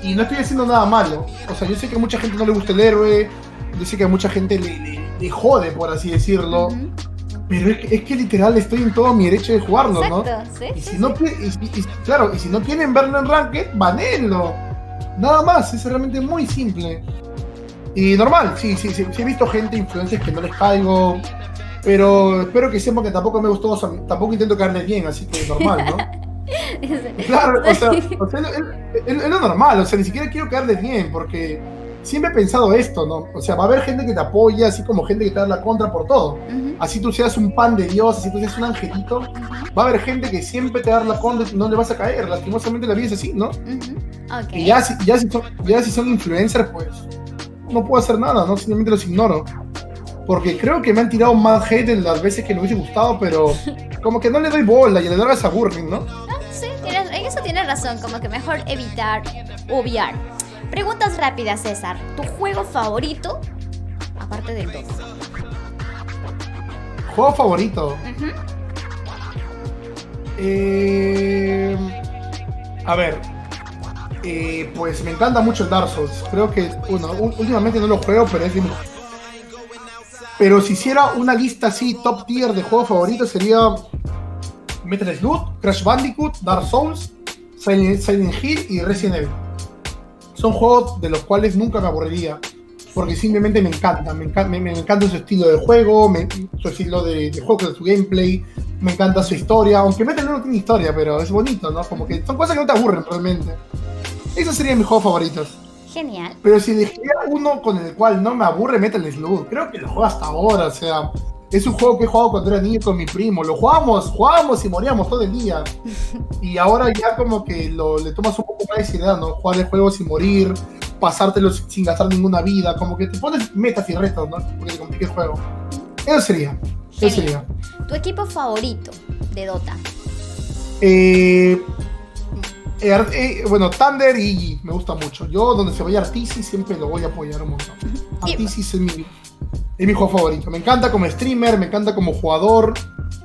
Y no estoy haciendo nada malo. O sea, yo sé que a mucha gente no le gusta el héroe, yo sé que a mucha gente le, le, jode, por así decirlo. Pero es que, literal estoy en todo mi derecho de jugarlo, ¿no? y si no claro, y si no quieren verlo en Ranked, banenlo. Nada más, es realmente muy simple. Y normal, sí, sí, sí, he visto gente, influencers que no les caigo. Pero espero que sepan que tampoco me gustó, tampoco intento caerles bien, así que normal, ¿no? claro, o sea, es, lo normal, o sea, ni siquiera quiero caerles bien, porque siempre he pensado esto, ¿no? O sea, va a haber gente que te apoya, así como gente que te da la contra por todo. Así tú seas un pan de Dios, así tú seas un angelito, va a haber gente que siempre te da la contra y no le vas a caer. Lastimosamente la vida es así, ¿no? Y ya si, ya, si son, ya si son influencers, pues no puedo hacer nada, ¿no? Simplemente los ignoro. Porque creo que me han tirado más hate en las veces que me hubiese gustado, pero como que no le doy bola y le doy a aburren, ¿no? Ah, sí, en eso tienes razón, como que mejor evitar, obviar. Preguntas rápidas, César. ¿Tu juego favorito? Aparte del Dota. ¿Juego favorito? eh, a ver. Eh, pues me encanta mucho el Dark Souls. Creo que, bueno, últimamente no lo juego, pero es de Pero si hiciera una lista así, top tier de juegos favoritos, sería Metal Slug, Crash Bandicoot, Dark Souls Silent, Hill y Resident Evil. Son juegos de los cuales nunca me aburriría, porque simplemente me encantan, me, encanta, su estilo de juego, su estilo de, juego, su gameplay, me encanta su historia, aunque Metal no tiene historia, pero es bonito, ¿no? Como que son cosas que no te aburren realmente. Esos serían mis juegos favoritos. Genial. Pero si elegiría uno con el cual no me aburre Metal Slug, creo que lo juego hasta ahora, o sea, es un juego que he jugado cuando era niño con mi primo. Lo jugábamos, jugábamos y moríamos todo el día. Y ahora ya como que lo, le tomas un poco más de seriedad, ¿no? Jugar el juego sin morir, pasártelo sin gastar ninguna vida, como que te pones metas y retos, ¿no? Porque te complica el juego. Eso sería. Eso sería. ¿Tu equipo favorito de Dota? Eh, eh, eh, bueno, Thunder y me gusta mucho. Yo, donde se vaya Artisi, siempre lo voy a apoyar un montón. Artisi es mi, es mi juego favorito. Me encanta como streamer, me encanta como jugador.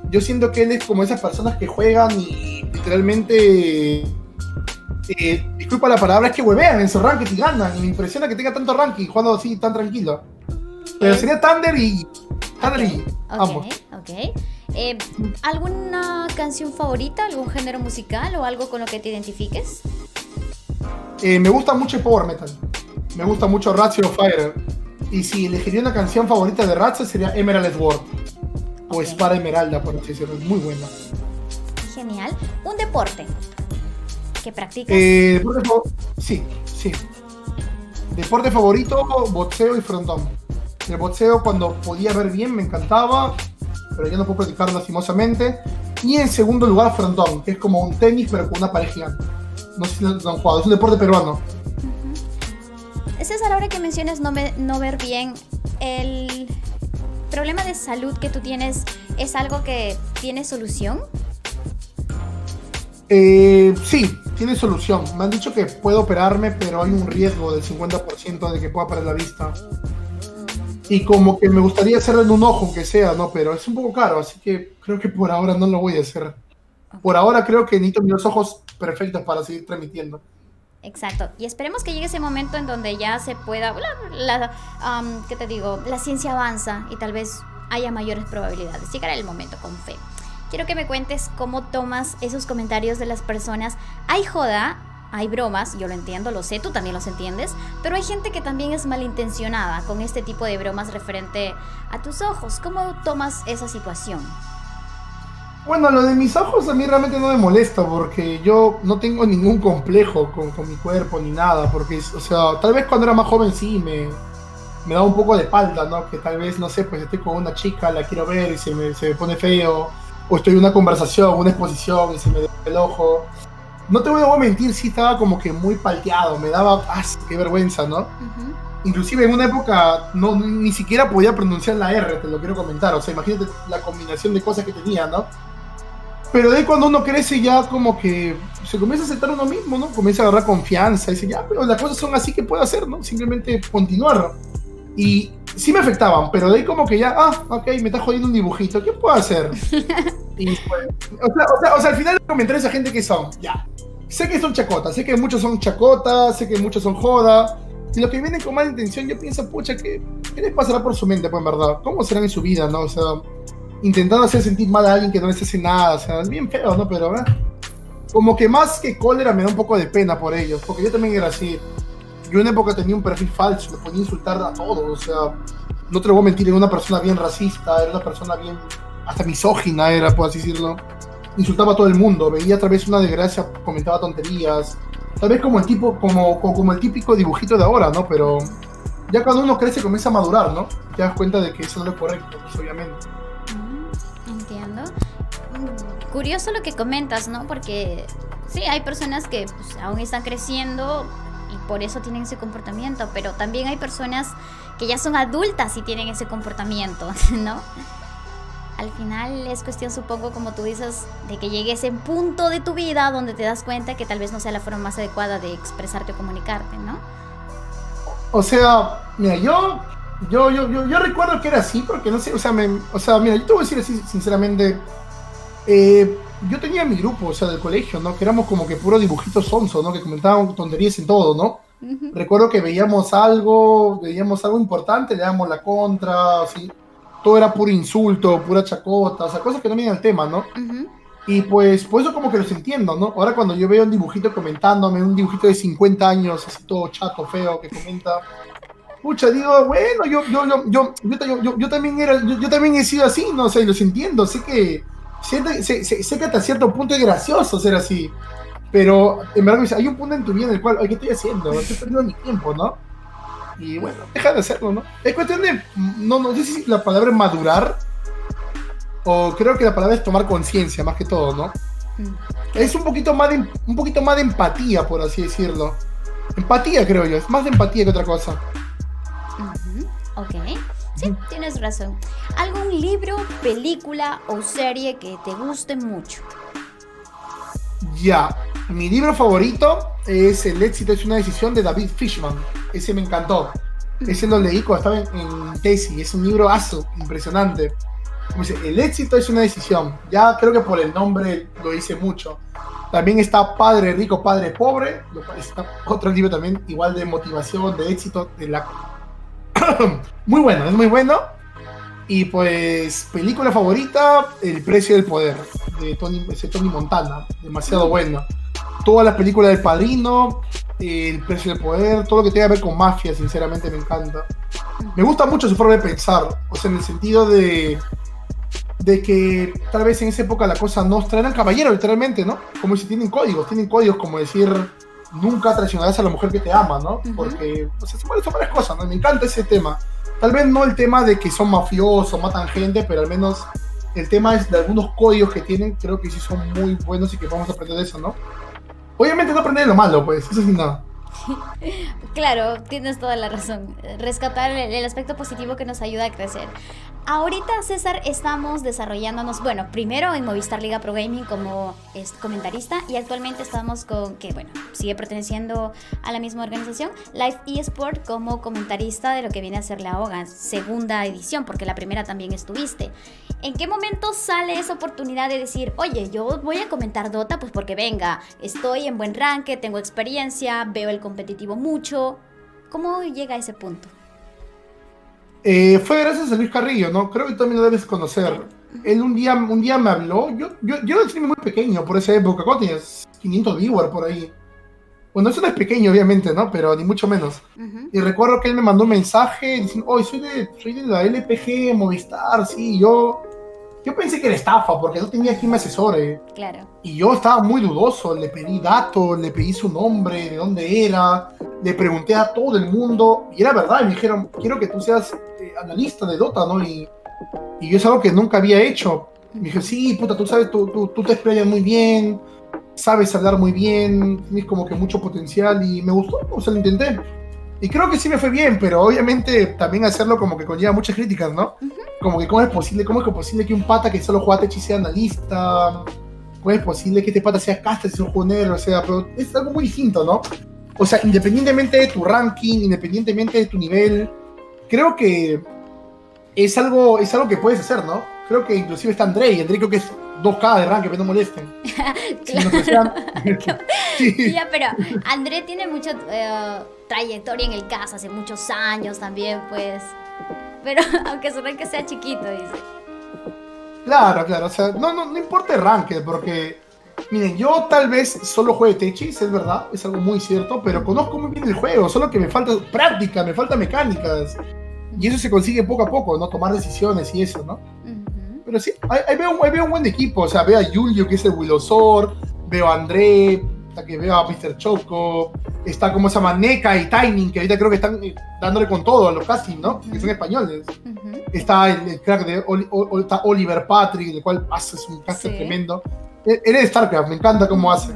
Yo siento que él es como esas personas que juegan y literalmente. Eh, disculpa la palabra, es que huevean en su ranking y ganan. Y me impresiona que tenga tanto ranking jugando así tan tranquilo. Pero sería Thunder y. Thunder y. Vamos. Ok, eh, ¿Alguna canción favorita, algún género musical o algo con lo que te identifiques? Eh, me gusta mucho el power metal. Me gusta mucho Ratio Fire. Y si elegiría una canción favorita de Ratchet sería Emerald Sword. O Espada Esmeralda, por así decirlo. Es muy buena. Genial. ¿Un deporte que practicas? Eh, deporte sí, sí. Deporte favorito, boxeo y frontón. El boxeo cuando podía ver bien me encantaba, pero ya no puedo practicar lastimosamente. Y en segundo lugar, frontón, que es como un tenis pero con una pared gigante. No sé si lo han jugado, es un deporte peruano. César, ahora que mencionas no, no ver bien, el problema de salud que tú tienes es algo que tiene solución. Eh, sí, tiene solución. Me han dicho que puedo operarme, pero hay un riesgo del 50% de que pueda perder la vista. Y como que me gustaría hacerlo en un ojo, aunque sea, ¿no? Pero es un poco caro, así que creo que por ahora no lo voy a hacer. Por ahora creo que necesito mis ojos perfectos para seguir transmitiendo. Exacto. Y esperemos que llegue ese momento en donde ya se pueda, la, ¿qué te digo? La ciencia avanza y tal vez haya mayores probabilidades. Llegará el momento con fe. Quiero que me cuentes cómo tomas esos comentarios de las personas. Hay joda, hay bromas, yo lo entiendo, lo sé, tú también los entiendes, pero hay gente que también es malintencionada con este tipo de bromas referente a tus ojos. ¿Cómo tomas esa situación? Bueno, lo de mis ojos a mí realmente no me molesta porque yo no tengo ningún complejo con, mi cuerpo ni nada, porque, o sea, tal vez cuando era más joven sí me, me un poco de espalda, ¿no? Que tal vez, no sé, pues estoy con una chica, la quiero ver y se me, se me pone feo, o estoy en una conversación, una exposición y se me da el ojo. No te voy a mentir, sí estaba como que muy palteado, me daba, ¡ah, qué vergüenza, ¿no? Inclusive en una época no, ni siquiera podía pronunciar la R, te lo quiero comentar, o sea, imagínate la combinación de cosas que tenía, ¿no? Pero de ahí cuando uno crece ya como que se comienza a aceptar uno mismo, ¿no? Comienza a agarrar confianza y dice, ya, pero las cosas son así que puedo hacer, ¿no? Simplemente continuar. Y sí me afectaban, pero de ahí como que ya, ah, ok, me está jodiendo un dibujito, ¿qué puedo hacer? y, pues, o, sea, o, sea, al final los comentarios a gente que son, ya, sé que son chacotas, sé que muchos son chacotas, sé que muchos son joda, y los que vienen con mala intención, yo pienso, pucha, ¿qué, ¿qué les pasará por su mente, pues, en verdad? ¿Cómo serán en su vida, no? O sea, intentando hacer sentir mal a alguien que no les hace nada. O sea, bien feo, ¿no? Pero, ¿eh? Como que más que cólera me da un poco de pena por ellos, porque yo también era así. Yo en una época tenía un perfil falso, me ponía a insultar a todos, o sea, no te lo voy a mentir, era una persona bien racista, era una persona bien, hasta misógina era, por así decirlo. Insultaba a todo el mundo, veía a través una desgracia, comentaba tonterías, tal vez como el tipo, como, como, el típico dibujito de ahora, ¿no? Pero ya cuando uno crece comienza a madurar, ¿no? Te das cuenta de que eso no es correcto, pues, obviamente. curioso lo que comentas, ¿no? Porque sí, hay personas que pues, aún están creciendo y por eso tienen ese comportamiento, pero también hay personas que ya son adultas y tienen ese comportamiento, ¿no? Al final es cuestión, supongo, como tú dices, de que llegues en punto de tu vida donde te das cuenta que tal vez no sea la forma más adecuada de expresarte o comunicarte, ¿no? O sea, mira, yo, yo, yo, yo, recuerdo que era así, porque no sé, o sea, me, o sea, mira, yo te voy a decir así, sinceramente, eh, yo tenía mi grupo, o sea, del colegio, ¿no? Que éramos como que puro dibujitos sonso, ¿no? Que comentaban tonterías en todo, ¿no? Recuerdo que veíamos algo, veíamos algo importante, le dábamos la contra, así. Todo era puro insulto, pura chacota, o sea, cosas que no vienen al tema, ¿no? Y pues, por eso como que los entiendo, ¿no? Ahora cuando yo veo un dibujito comentándome, un dibujito de 50 años, así todo chato, feo, que comenta, pucha, digo, bueno, yo, yo, yo, yo, yo, también era, yo, también he sido así, no sé, los entiendo, sé que, sé, sé, que hasta cierto punto es gracioso ser así, pero en verdad hay un punto en tu vida en el cual, ¿qué estoy haciendo? Estoy perdiendo mi tiempo, ¿no? Y bueno, deja de hacerlo, ¿no? Es cuestión de, no, no sé si la palabra es madurar, o creo que la palabra es tomar conciencia más que todo, ¿no? Mm. Es un poquito, más de, un poquito más de empatía, por así decirlo. Empatía, creo yo, es más de empatía que otra cosa. Ok, sí, tienes razón. ¿Algún libro, película o serie que te guste mucho? Ya, mi libro favorito es El éxito es una decisión de David Fishman. Ese me encantó. Ese lo leí cuando estaba en, en Es un libro aso, impresionante el éxito es una decisión. Ya creo que por el nombre lo dice mucho. También está Padre Rico, Padre Pobre. otro libro también igual de motivación, de éxito. De la... muy bueno, es muy bueno. Y pues, película favorita, El precio del poder, de Tony, de Tony Montana. Demasiado bueno. Todas las películas del Padrino, El precio del poder, todo lo que tenga que ver con mafia, sinceramente me encanta. Me gusta mucho su forma de pensar, o sea, en el sentido de de que tal vez en esa época la cosa no eran caballeros, literalmente, ¿no? Como si tienen códigos, tienen códigos como decir nunca traicionarás a la mujer que te ama, ¿no? Porque, o sea, son varias cosas, ¿no? Me encanta ese tema. Tal vez no el tema de que son mafiosos, matan gente, pero al menos el tema es de algunos códigos que tienen, creo que sí son muy buenos y que vamos a aprender de eso, ¿no? Obviamente no aprender lo malo, pues, eso sin nada. claro, tienes toda la razón. Rescatar el, aspecto positivo que nos ayuda a crecer. Ahorita, César, estamos desarrollándonos, bueno, primero en Movistar Liga Pro Gaming como comentarista y actualmente estamos con, que bueno, sigue perteneciendo a la misma organización, Live eSport como comentarista de lo que viene a ser la OGA, segunda edición, porque la primera también estuviste. ¿En qué momento sale esa oportunidad de decir, oye, yo voy a comentar Dota, pues porque venga, estoy en buen ranque, tengo experiencia, veo el competitivo mucho? ¿Cómo llega a ese punto? Eh, fue gracias a Luis Carrillo, ¿no? Creo que también lo debes conocer. Él un día, un día me habló, yo, yo, yo era muy pequeño por esa época, ¿cuánto tenías? 500 viewers por ahí. Bueno, eso no es pequeño, obviamente, ¿no? Pero ni mucho menos. Y recuerdo que él me mandó un mensaje diciendo, oye, soy de, soy de la LPG Movistar, sí, yo yo pensé que era estafa porque no tenía quien me asesore. Claro. Y yo estaba muy dudoso. Le pedí datos, le pedí su nombre, de dónde era. Le pregunté a todo el mundo. Y era verdad. Y me dijeron, quiero que tú seas analista de Dota, ¿no? Y, y, yo es algo que nunca había hecho. Me dije, sí, puta, tú sabes, tú, tú, tú te explayas muy bien. Sabes hablar muy bien. Tienes como que mucho potencial. Y me gustó. O sea, lo intenté. Y creo que sí me fue bien, pero obviamente también hacerlo como que conlleva muchas críticas, ¿no? Como que cómo es posible, cómo es posible que un pata que solo juega Techi sea analista, cómo es posible que este pata sea caster y sea un o sea, pero es algo muy distinto, ¿no? O sea, independientemente de tu ranking, independientemente de tu nivel, creo que es algo, es algo que puedes hacer, ¿no? Creo que inclusive está André, y André creo que es 2K de ranking, pero no molesten. sí. Ya, pero André tiene mucho... Eh, trayectoria en el caso hace muchos años también, pues. Pero aunque su rank sea chiquito, dice. Claro, claro, o sea, no, no, no importa el rank, porque, miren, yo tal vez solo juegue Techis, es verdad, es algo muy cierto, pero conozco muy bien el juego, solo que me falta práctica, me falta mecánicas, y eso se consigue poco a poco, ¿no? Tomar decisiones y eso, ¿no? Pero sí, ahí, veo, veo, un buen equipo, o sea, veo a Julio, que es el Willosor, veo a André, que veo a Mr. Choco, está como se llama NECA y Timing, que ahorita creo que están eh, dándole con todo a los castings, ¿no? Que son españoles. Está el, crack de Oliver Patrick, el cual hace un casting tremendo. Él es StarCraft, me encanta cómo hace.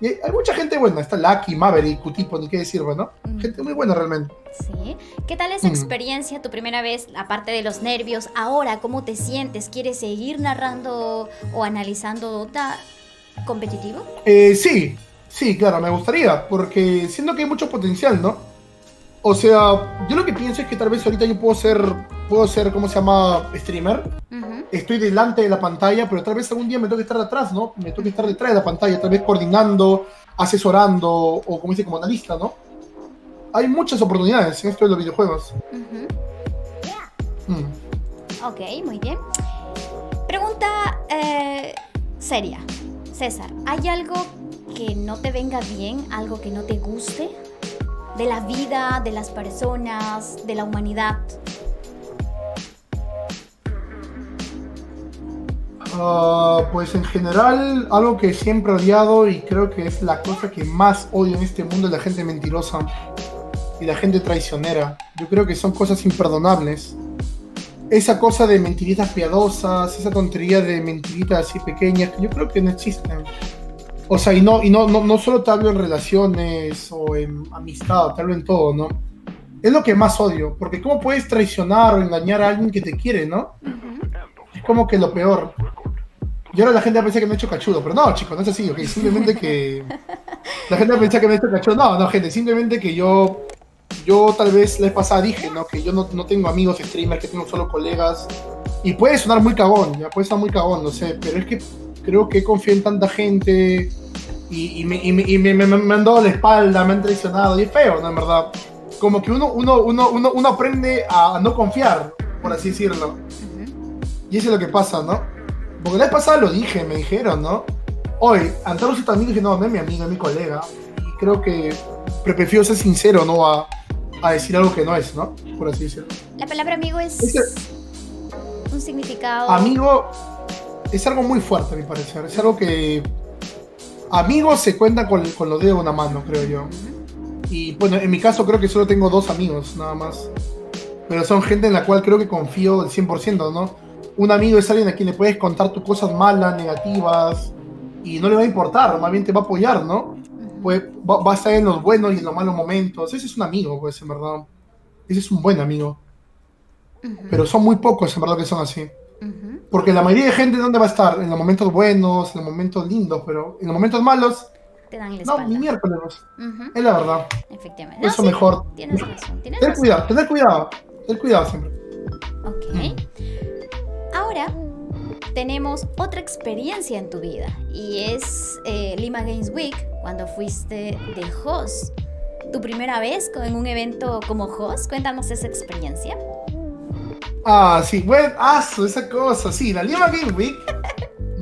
Y hay mucha gente buena, está Lucky, Maverick, Cutipo, ni qué decir, ¿no? Gente muy buena realmente. Sí. ¿Qué tal esa experiencia, tu primera vez, aparte de los nervios? Ahora, ¿cómo te sientes? ¿Quieres seguir narrando o analizando Dota competitivo? Eh, sí, Sí, claro, me gustaría, porque siento que hay mucho potencial, ¿no? O sea, yo lo que pienso es que tal vez ahorita yo puedo ser, puedo ser, ¿cómo se llama? Streamer. Estoy delante de la pantalla, pero tal vez algún día me toque estar atrás, ¿no? Me toque estar detrás de la pantalla, tal vez coordinando, asesorando, o como dice, como analista, ¿no? Hay muchas oportunidades en esto de los videojuegos. Mm. Ok, muy bien. Pregunta, eh, seria. César, ¿hay algo que no te venga bien, algo que no te guste? De la vida, de las personas, de la humanidad. Ah, pues en general, algo que siempre he odiado y creo que es la cosa que más odio en este mundo es la gente mentirosa y la gente traicionera. Yo creo que son cosas imperdonables. Esa cosa de mentiritas piadosas, esa tontería de mentiritas así pequeñas, yo creo que no existen. O sea, y no, y no, no, no solo te hablo en relaciones o en amistad, te hablo en todo, ¿no? Es lo que más odio, porque ¿cómo puedes traicionar o engañar a alguien que te quiere, ¿no? Es como que lo peor. Y ahora la gente piensa que me he hecho cachudo, pero no, chicos, no es así, ok. Simplemente que. La gente piensa que me he hecho cachudo. No, no, gente, simplemente que yo. Yo tal vez la vez pasada dije, ¿no? Que yo no, no tengo amigos streamers, que tengo solo colegas. Y puede sonar muy cagón, ya puede sonar muy cagón, no sé, pero es que creo que confío en tanta gente y, y, me, y, me, y me, me, han dado la espalda, me han traicionado, y es feo, ¿no? En verdad. Como que uno, uno, uno, uno, uno aprende a no confiar, por así decirlo. Y eso es lo que pasa, ¿no? Porque la vez pasada lo dije, me dijeron, ¿no? Hoy, Antaro también dije, no, no es mi amigo, es mi colega. Y creo que prefiero ser sincero, ¿no? A, a, decir algo que no es, ¿no? Por así decirlo. La palabra amigo es, es un significado. Amigo es algo muy fuerte, a mi parecer. Es algo que. Amigos se cuentan con, con los dedos de una mano, creo yo. Y bueno, en mi caso creo que solo tengo dos amigos, nada más. Pero son gente en la cual creo que confío al 100%, ¿no? Un amigo es alguien a quien le puedes contar tus cosas malas, negativas, y no le va a importar, más bien te va a apoyar, ¿no? Pues va, va a estar en los buenos y en los malos momentos. Ese es un amigo, pues, en verdad. Ese es un buen amigo. Uh -huh. Pero son muy pocos, en verdad, que son así. Uh -huh. Porque la mayoría de gente, ¿dónde va a estar? En los momentos buenos, en los momentos lindos, pero en los momentos malos, te dan la no, ni miércoles. Uh -huh. Es la verdad. Efectivamente. Eso no, sí, mejor. Tienes razón. ¿Tienes Ten razón. cuidado, tener cuidado. Ten cuidado siempre. Ok. Ahora tenemos otra experiencia en tu vida y es eh, Lima Games Week, cuando fuiste de host. ¿Tu primera vez en un evento como host? Cuéntanos esa experiencia. Ah, sí, bueno, ah, esa cosa, sí, la Lima Games Week.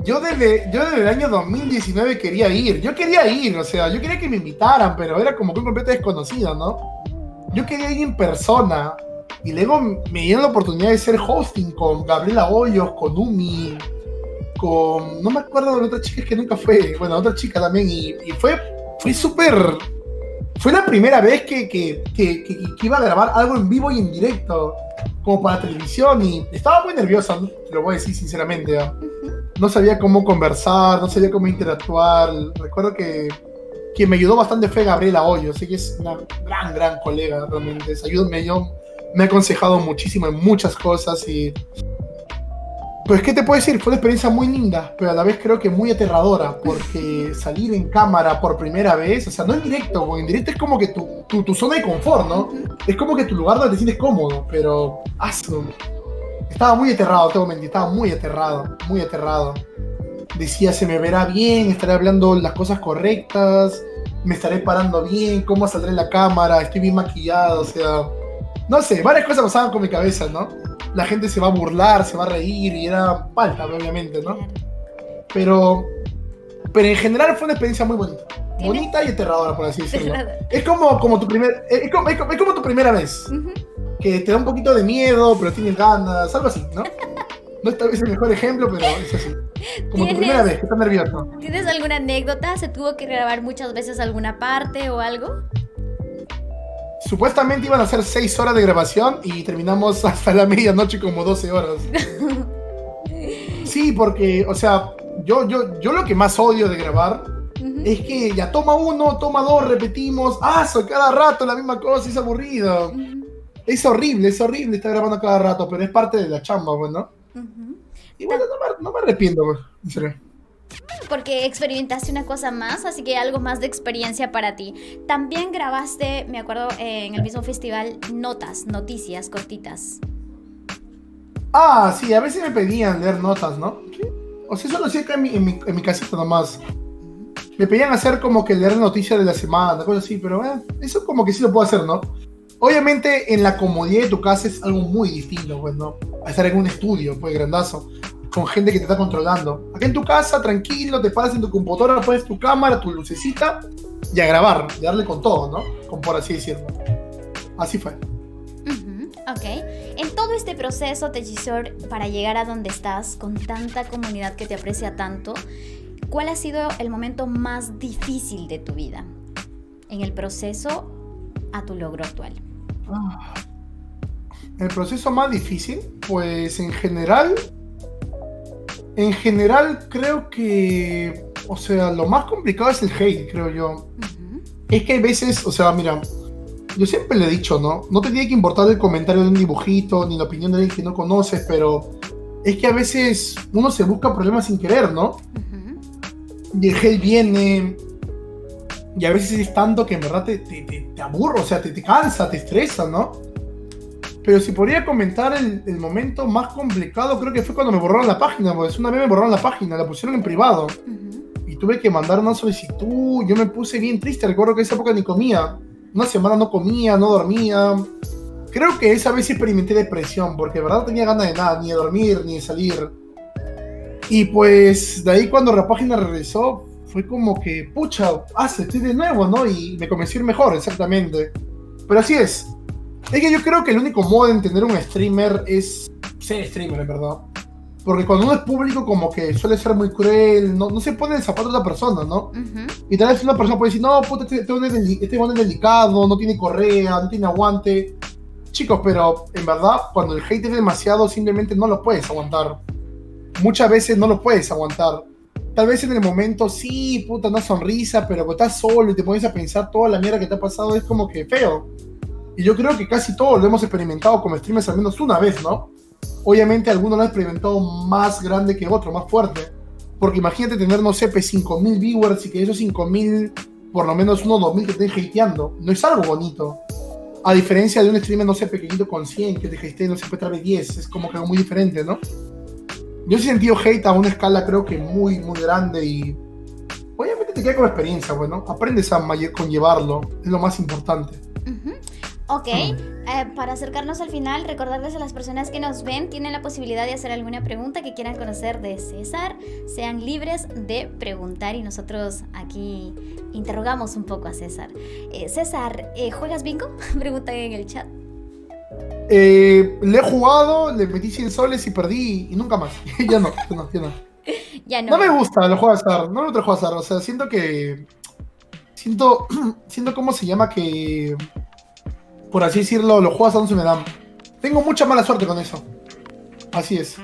Yo desde, yo desde el año 2019 quería ir, yo quería ir, o sea, yo quería que me invitaran, pero era como que un completo desconocido, ¿no? Yo quería ir en persona, y luego me dieron la oportunidad de ser hosting con Gabriela Hoyos, con Umi, con. No me acuerdo de otra chica que nunca fue. Bueno, otra chica también. Y, y fue, fue súper. Fue la primera vez que, que, que, que, iba a grabar algo en vivo y en directo, como para televisión. Y estaba muy nerviosa, lo voy a decir sinceramente. ¿eh? No sabía cómo conversar, no sabía cómo interactuar. Recuerdo que quien me ayudó bastante fue Gabriela Hoyos. Sé que es una gran, gran colega realmente. Ayudó, me ayudó me ha aconsejado muchísimo en muchas cosas y pues qué te puedo decir fue una experiencia muy linda pero a la vez creo que muy aterradora porque salir en cámara por primera vez o sea no en directo porque en directo es como que tu, tu, tu zona de confort no es como que tu lugar donde te sientes cómodo pero aso, estaba muy aterrado tengo mentir estaba muy aterrado muy aterrado. Decía se me verá bien estaré hablando las cosas correctas me estaré parando bien cómo saldré en la cámara estoy bien maquillado o sea no sé, varias cosas pasaban con mi cabeza, ¿no? La gente se va a burlar, se va a reír y era falta, obviamente, ¿no? Pero, pero en general fue una experiencia muy bonita. Bonita y aterradora, por así decirlo. Es como, como tu primer, es como, es como, es como tu primera vez. Uh -huh. Que te da un poquito de miedo, pero tienes ganas, algo así, ¿no? No es tal vez el mejor ejemplo, pero es así. Como tu primera vez, que estás nervioso. ¿Tienes alguna anécdota? ¿Se tuvo que grabar muchas veces alguna parte o algo? Supuestamente iban a ser 6 horas de grabación y terminamos hasta la medianoche como 12 horas. Sí, porque, o sea, yo, yo, yo lo que más odio de grabar uh -huh. es que ya toma uno, toma dos, repetimos, ah, cada rato la misma cosa, es aburrido. Uh -huh. Es horrible, es horrible estar grabando cada rato, pero es parte de la chamba, pues, ¿no? Uh -huh. Y bueno, no me, no me arrepiento, pues, en serio porque experimentaste una cosa más, así que algo más de experiencia para ti. También grabaste, me acuerdo, en el mismo festival, notas, noticias cortitas. Ah, sí, a veces me pedían leer notas, ¿no? O sea, eso lo hacía acá en mi, en mi, en mi casita nomás. Me pedían hacer como que leer noticias de la semana, cosas así, pero eh, eso como que sí lo puedo hacer, ¿no? Obviamente en la comodidad de tu casa es algo muy distinto, pues, ¿no? A estar en un estudio, pues, grandazo con gente que te está controlando. Acá en tu casa, tranquilo, te paras en tu computadora, pones tu cámara, tu lucecita y a grabar, y darle con todo, ¿no? Como por así decirlo. Así fue. ok. En todo este proceso, Techisor, para llegar a donde estás, con tanta comunidad que te aprecia tanto, ¿cuál ha sido el momento más difícil de tu vida? En el proceso a tu logro actual. Ah. El proceso más difícil, pues en general, en general creo que, o sea, lo más complicado es el hate, creo yo. Es que hay veces, o sea, mira, yo siempre le he dicho, ¿no? No te tiene que importar el comentario de un dibujito, ni la opinión de alguien que no conoces, pero es que a veces uno se busca problemas sin querer, ¿no? Y el hate viene, y a veces es tanto que en verdad te, te, te, aburro, o sea, te, te cansa, te estresa, ¿no? Pero si podría comentar el, momento más complicado, creo que fue cuando me borraron la página, pues una vez me borraron la página, la pusieron en privado. Y tuve que mandar una solicitud, yo me puse bien triste, recuerdo que esa época ni comía. Una semana no comía, no dormía. Creo que esa vez experimenté depresión, porque de verdad no tenía ganas de nada, ni de dormir, ni de salir. Y pues de ahí cuando la página regresó, fue como que, pucha, hace, estoy de nuevo, ¿no? Y me comencé a ir mejor, exactamente. Pero así es, es que yo creo que el único modo de entender un streamer es ser streamer, en verdad. Porque cuando uno es público, como que suele ser muy cruel, no, no se pone el zapato de otra persona, ¿no? Y tal vez una persona puede decir, no, puta, este, este, este es delicado, no tiene correa, no tiene aguante. Chicos, pero en verdad, cuando el hate es demasiado, simplemente no lo puedes aguantar. Muchas veces no lo puedes aguantar. Tal vez en el momento, sí, puta, una sonrisa, pero cuando estás solo y te pones a pensar toda la mierda que te ha pasado, es como que feo. Y yo creo que casi todos lo hemos experimentado como streamers al menos una vez, ¿no? Obviamente algunos lo han experimentado más grande que otro, más fuerte. Porque imagínate tener, no sé, 5.000 pues, viewers y que esos 5.000, por lo menos unos 2.000 que estén hateando. No es algo bonito. A diferencia de un streamer, no sé, pequeñito con 100 que te hateen, no sé, puede traer 10. Es como que algo muy diferente, ¿no? Yo he sentido hate a una escala creo que muy, muy grande y... Obviamente te queda como experiencia, bueno. Aprendes a conllevarlo. Es lo más importante. Ok, eh, para acercarnos al final, recordarles a las personas que nos ven, tienen la posibilidad de hacer alguna pregunta que quieran conocer de César, sean libres de preguntar y nosotros aquí interrogamos un poco a César. Eh, César, eh, ¿juegas bingo? Preguntan en el chat. le he jugado, le metí 100 soles y perdí y nunca más. ya no, ya no, ya no. ya no. No me gusta el juego de azar, no gusta el juego de azar, o sea, siento que... Siento, siento cómo se llama que por así decirlo, los juegos no se me dan. Tengo mucha mala suerte con eso. Así es.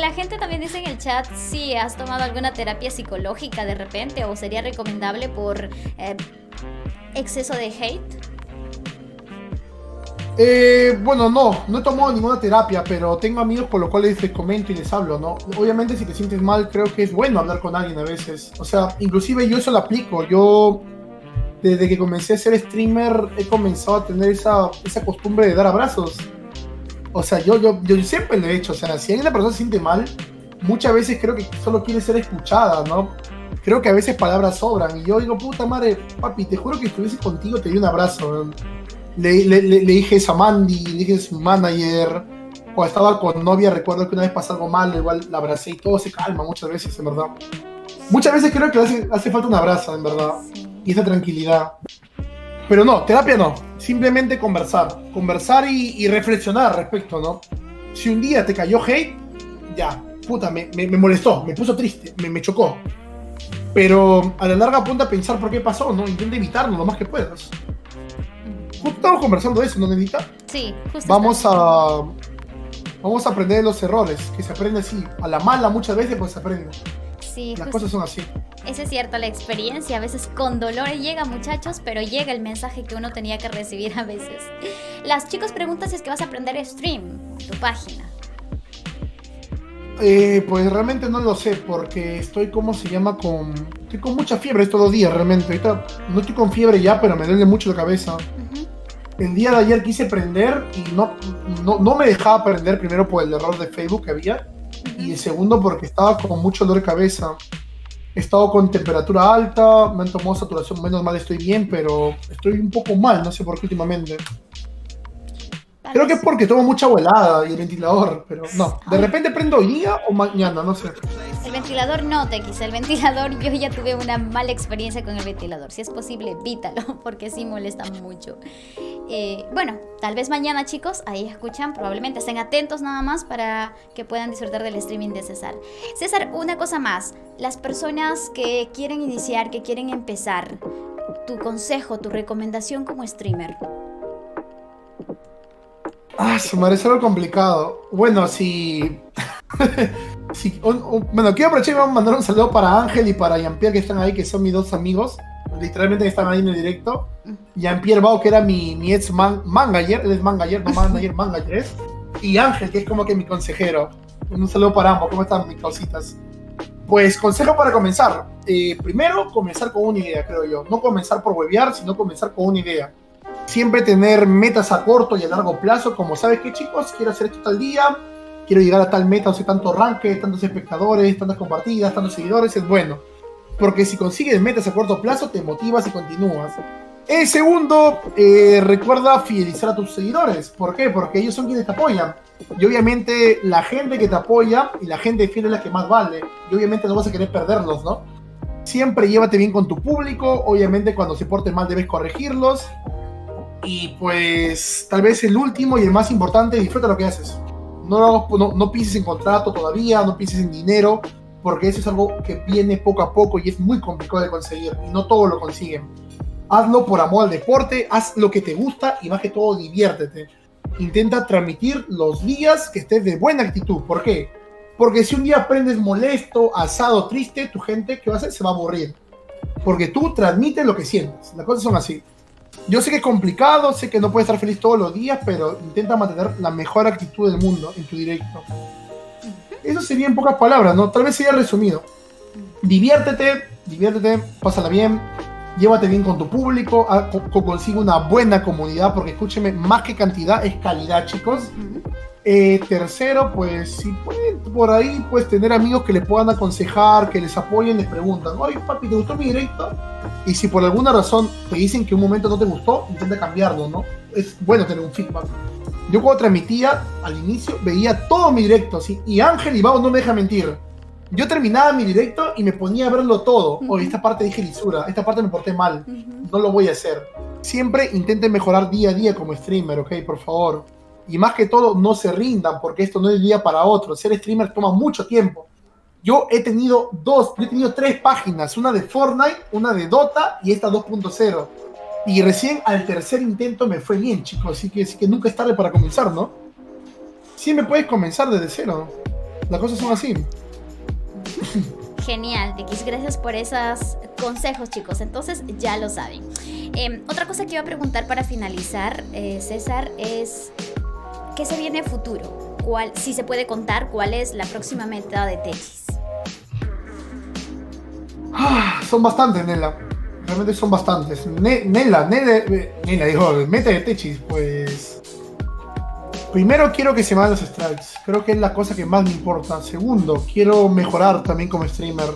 La gente también dice en el chat si has tomado alguna terapia psicológica de repente o sería recomendable por eh, exceso de hate. Eh, bueno, no, no he tomado ninguna terapia, pero tengo amigos por los cuales les comento y les hablo, ¿no? Obviamente si te sientes mal, creo que es bueno hablar con alguien a veces. O sea, inclusive yo eso lo aplico. Yo desde que comencé a ser streamer he comenzado a tener esa, esa costumbre de dar abrazos. O sea, yo, yo, yo siempre lo he hecho. O sea, si alguien la persona se siente mal, muchas veces creo que solo quiere ser escuchada, ¿no? Creo que a veces palabras sobran. Y yo digo, puta madre, papi, te juro que estuviese contigo, te di un abrazo. Le, le, le, dije eso a Mandy, le dije a su manager. Cuando estaba con novia, recuerdo que una vez pasó algo mal, igual la abracé y todo se calma muchas veces, en verdad. Muchas veces creo que hace, hace falta un abrazo, en verdad y esa tranquilidad. Pero no, terapia no, simplemente conversar, conversar y, reflexionar al respecto, ¿no? Si un día te cayó hate, ya, puta, me, me, molestó, me puso triste, me, me, chocó. Pero a la larga punta pensar por qué pasó, ¿no? Intenta evitarlo lo más que puedas. Justo estamos conversando de eso, ¿no, Nenita? Sí, justo. Vamos a. Vamos a aprender de los errores, que se aprende así. A la mala muchas veces, pues se aprende. Sí, Las cosas son así. Eso es cierto, la experiencia a veces con dolor llega muchachos, pero llega el mensaje que uno tenía que recibir a veces. Las chicos preguntan si es que vas a aprender stream, tu página. Eh, pues realmente no lo sé, porque estoy como se llama con. Estoy con mucha fiebre estos dos días, realmente. Ahorita no estoy con fiebre ya, pero me duele mucho la cabeza. El día de ayer quise prender y no, no, no, me dejaba prender primero por el error de Facebook que había. Y segundo porque estaba con mucho dolor de cabeza. He estado con temperatura alta, me han tomado saturación, menos mal estoy bien, pero estoy un poco mal, no sé por qué últimamente. Creo que es porque tomo mucha volada y el ventilador, pero no. De repente prendo hoy día o mañana, no sé. El ventilador no, TX. El ventilador, yo ya tuve una mala experiencia con el ventilador. Si es posible, evítalo, porque sí molesta mucho. Eh, bueno, tal vez mañana, chicos, ahí escuchan. Probablemente estén atentos nada más para que puedan disfrutar del streaming de César. César, una cosa más. Las personas que quieren iniciar, que quieren empezar, tu consejo, tu recomendación como streamer. Ah, su madre es algo complicado. Bueno, si. bueno, quiero aprovechar y mandar un saludo para Ángel y para Jean-Pierre que están ahí, que son mis dos amigos. Literalmente están ahí en el directo. Jean-Pierre Bao, que era mi, mi ex man, mangager, él es mangager, no manager, mangager. Y Ángel, que es como que mi consejero. Un saludo para ambos, ¿cómo están mis causitas? Pues consejo para comenzar. Eh, primero, comenzar con una idea, creo yo. No comenzar por huevear, sino comenzar con una idea siempre tener metas a corto y a largo plazo, como sabes que chicos, quiero hacer esto tal día, quiero llegar a tal meta, o sea, tanto ranque, tantos espectadores, tantas compartidas, tantos seguidores, es bueno. Porque si consigues metas a corto plazo, te motivas y continúas. El segundo, eh, recuerda fidelizar a tus seguidores. ¿Por qué? Porque ellos son quienes te apoyan. Y obviamente la gente que te apoya y la gente fiel es la que más vale. Y obviamente no vas a querer perderlos, ¿no? Siempre llévate bien con tu público. Obviamente cuando se porten mal debes corregirlos. Y pues tal vez el último y el más importante, disfruta lo que haces. No, no, no pienses en contrato todavía, no pienses en dinero, porque eso es algo que viene poco a poco y es muy complicado de conseguir y no todos lo consiguen. Hazlo por amor al deporte, haz lo que te gusta y más que todo diviértete. Intenta transmitir los días que estés de buena actitud. ¿Por qué? Porque si un día aprendes molesto, asado, triste, tu gente, ¿qué va a hacer? Se va a aburrir. Porque tú transmites lo que sientes. Las cosas son así. Yo sé que es complicado, sé que no puedes estar feliz todos los días, pero intenta mantener la mejor actitud del mundo en tu directo. Eso sería en pocas palabras, ¿no? Tal vez sería resumido. Diviértete, diviértete, pásala bien, llévate bien con tu público, consigue una buena comunidad, porque escúcheme, más que cantidad es calidad, chicos. Eh, tercero, pues si pueden por ahí pues tener amigos que les puedan aconsejar, que les apoyen, les preguntan, oye papi, ¿te gustó mi directo? Y si por alguna razón te dicen que un momento no te gustó, intenta cambiarlo, ¿no? Es bueno tener un feedback. Yo cuando transmitía al inicio veía todo mi directo, ¿sí? y Ángel y no me deja mentir. Yo terminaba mi directo y me ponía a verlo todo. Oye, esta parte dije lisura, esta parte me porté mal, no lo voy a hacer. Siempre intenten mejorar día a día como streamer, ¿ok? Por favor y más que todo no se rindan porque esto no es día para otro. Ser streamer toma mucho tiempo. Yo he tenido dos, yo he tenido tres páginas, una de Fortnite, una de Dota y esta 2.0. Y recién al tercer intento me fue bien, chicos, así que, así que nunca es tarde para comenzar, ¿no? me puedes comenzar desde cero. Las cosas son así. Genial, Dix, gracias por esos consejos, chicos. Entonces ya lo saben. Em, otra cosa que iba a preguntar para finalizar, eh, César, es ¿Qué se viene a futuro? ¿Cuál, si se puede contar, cuál es la próxima meta de Techis? Ah, son bastantes, Nela. Realmente son bastantes. Nela, Nela, Nela, dijo, meta de Techis, pues. Primero quiero que se me los strikes. Creo que es la cosa que más me importa. Segundo, quiero mejorar también como streamer.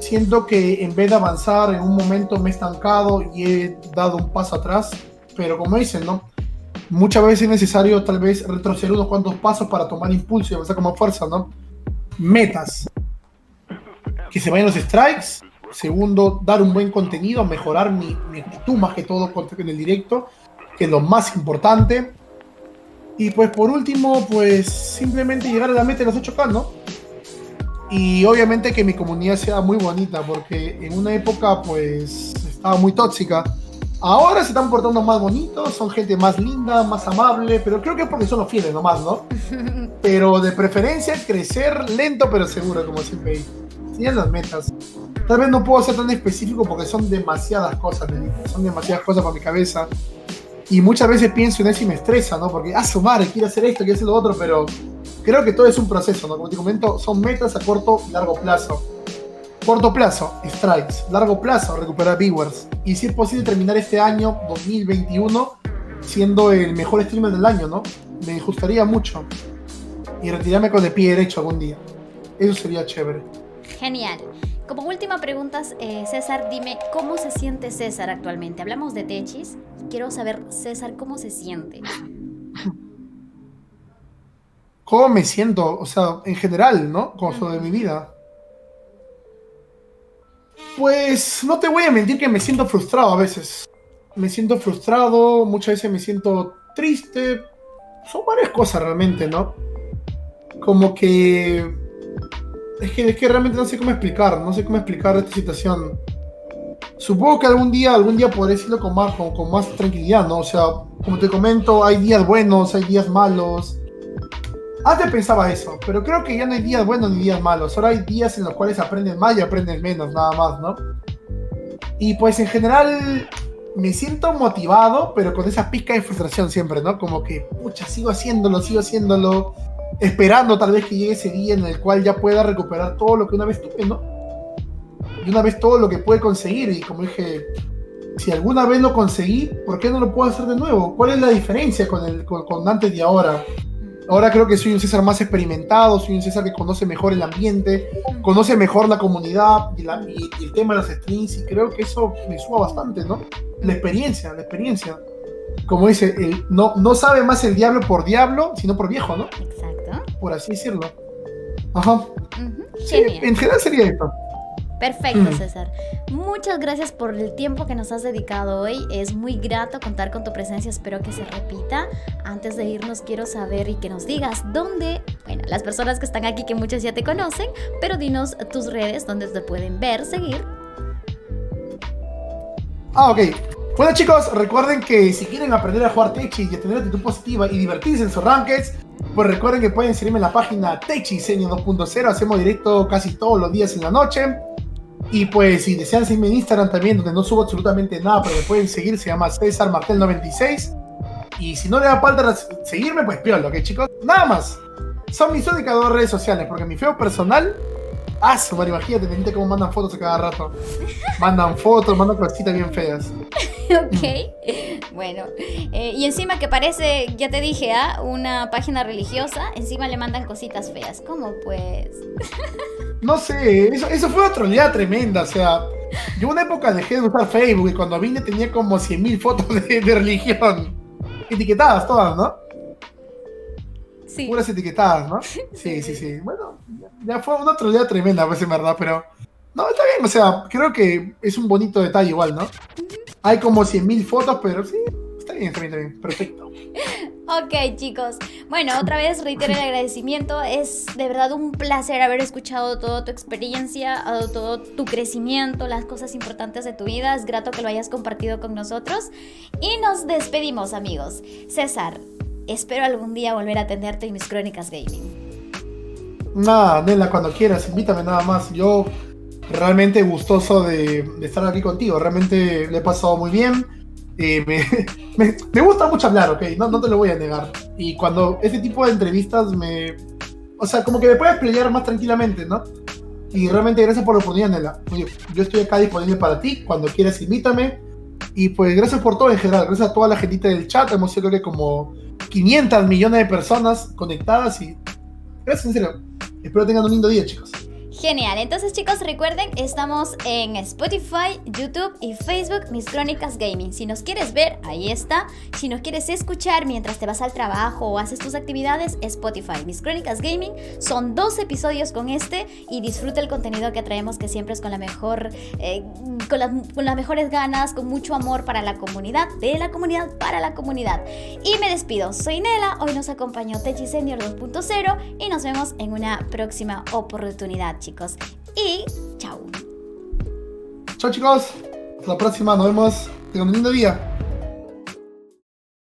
Siento que en vez de avanzar en un momento me he estancado y he dado un paso atrás. Pero como dicen, ¿no? Muchas veces es necesario tal vez retroceder unos cuantos pasos para tomar impulso y avanzar como fuerza, ¿no? Metas. Que se vayan los strikes. Segundo, dar un buen contenido, mejorar mi, actitud más que todo en el directo, que es lo más importante. Y pues por último, pues simplemente llegar a la meta de los 8K, ¿no? Y obviamente que mi comunidad sea muy bonita, porque en una época pues estaba muy tóxica Ahora se están portando más bonitos, son gente más linda, más amable, pero creo que es porque son los fieles nomás, ¿no? Pero de preferencia crecer lento pero seguro, como siempre digo. Tienen las metas. Tal vez no puedo ser tan específico porque son demasiadas cosas, son demasiadas cosas para mi cabeza. Y muchas veces pienso en eso y me estresa, ¿no? Porque, ah, su madre, quiero hacer esto, quiero hacer lo otro, pero creo que todo es un proceso, ¿no? Como te comento, son metas a corto y largo plazo. Corto plazo, strikes. Largo plazo, recuperar viewers. Y si es posible terminar este año 2021 siendo el mejor streamer del año, ¿no? Me gustaría mucho. Y retirarme con el pie derecho algún día. Eso sería chévere. Genial. Como última pregunta, eh, César, dime, ¿cómo se siente César actualmente? Hablamos de Techis. Quiero saber, César, ¿cómo se siente? cómo me siento, o sea, en general, ¿no? Como sobre mi vida. Pues no te voy a mentir que me siento frustrado a veces. Me siento frustrado, muchas veces me siento triste. Son varias cosas realmente, ¿no? Como que... Es que, es que realmente no sé cómo explicar, no sé cómo explicar esta situación. Supongo que algún día, algún día podré decirlo con más, con, con más tranquilidad, ¿no? O sea, como te comento, hay días buenos, hay días malos. Antes pensaba eso, pero creo que ya no hay días buenos ni días malos. Ahora hay días en los cuales aprendes más y aprendes menos, nada más, ¿no? Y pues en general me siento motivado, pero con esa pizca de frustración siempre, ¿no? Como que, pucha, sigo haciéndolo, sigo haciéndolo, esperando tal vez que llegue ese día en el cual ya pueda recuperar todo lo que una vez tuve, ¿no? Y una vez todo lo que pude conseguir, y como dije, si alguna vez lo conseguí, ¿por qué no lo puedo hacer de nuevo? ¿Cuál es la diferencia con, el, con, con antes y ahora? Ahora creo que soy un César más experimentado, soy un César que conoce mejor el ambiente, conoce mejor la comunidad y, la, y, y el tema de los streams, y creo que eso me suba bastante, ¿no? La experiencia, la experiencia. Como dice, el, no, no sabe más el diablo por diablo, sino por viejo, ¿no? Exacto. Por así decirlo. Ajá. Ujú, Sí, Genial. en general sería esto. Perfecto, Mm. César. Muchas gracias por el tiempo que nos has dedicado hoy. Es muy grato contar con tu presencia. Espero que se repita. Antes de irnos, quiero saber y que nos digas dónde, bueno, las personas que están aquí, que muchas ya te conocen, pero dinos tus redes donde te pueden ver, seguir. Ah, ok. Bueno chicos, recuerden que si quieren aprender a jugar Techi y a tener actitud positiva y divertirse en sus rankings, pues recuerden que pueden seguirme en la página Techi Diseño 2.0. Hacemos directo casi todos los días en la noche. Y pues si desean seguirme en Instagram también, donde no subo absolutamente nada, pero me pueden seguir, se llama César Martel96. Y si no le da falta seguirme, pues piolo, ¿ok chicos? Nada más. Son mis únicas dos redes sociales, porque mi feo personal... Ah, su imagínate, gente cómo mandan fotos a cada rato. Mandan fotos, mandan cositas bien feas. ok. Bueno, eh, y encima que parece, ya te dije, ¿ah? una página religiosa, encima le mandan cositas feas. ¿Cómo pues? No sé, eso, eso fue una troleada tremenda. O sea, yo una época dejé de usar Facebook y cuando vine tenía como 100.000 fotos de, de religión. Etiquetadas todas, ¿no? Sí. Puras etiquetadas, ¿no? Sí, sí, sí. Bueno, ya fue una troleada tremenda, pues en verdad, pero. No, está bien, o sea, creo que es un bonito detalle igual, ¿no? Hay como 100.000 fotos, pero sí, está bien, está bien, está bien. Perfecto. Ok, chicos. Bueno, otra vez reitero el agradecimiento. Es de verdad un placer haber escuchado toda tu experiencia, todo tu crecimiento, las cosas importantes de tu vida. Es grato que lo hayas compartido con nosotros. Y nos despedimos, amigos. César, espero algún día volver a atenderte en mis crónicas gaming. Nada, Nela, cuando quieras, invítame nada más. Yo realmente gustoso de, de estar aquí contigo. Realmente le he pasado muy bien. Eh, me, me, me, gusta mucho hablar, ok, no, no te lo voy a negar. Y cuando este tipo de entrevistas me. O sea, como que me puedes pelear más tranquilamente, ¿no? Y realmente gracias por la oportunidad, Nela. Oye, yo estoy acá disponible para ti. Cuando quieras, invítame. Y pues gracias por todo en general. Gracias a toda la gente del chat. Hemos sido creo que como 500 millones de personas conectadas. Y gracias, en serio. Espero tengan un lindo día, chicos. Genial, entonces chicos recuerden, estamos en Spotify, YouTube y Facebook, Mis Crónicas Gaming. Si nos quieres ver, ahí está. Si nos quieres escuchar mientras te vas al trabajo o haces tus actividades, Spotify, Mis Crónicas Gaming. Son dos episodios con este y disfruta el contenido que traemos que siempre es con la mejor, eh, con, la, con las mejores ganas, con mucho amor para la comunidad, de la comunidad para la comunidad. Y me despido, soy Nela, hoy nos acompañó Techi Senior 2.0 y nos vemos en una próxima oportunidad chicos chicos. Y chao. Chao chicos. Hasta la próxima. Nos vemos. Tengan un lindo día.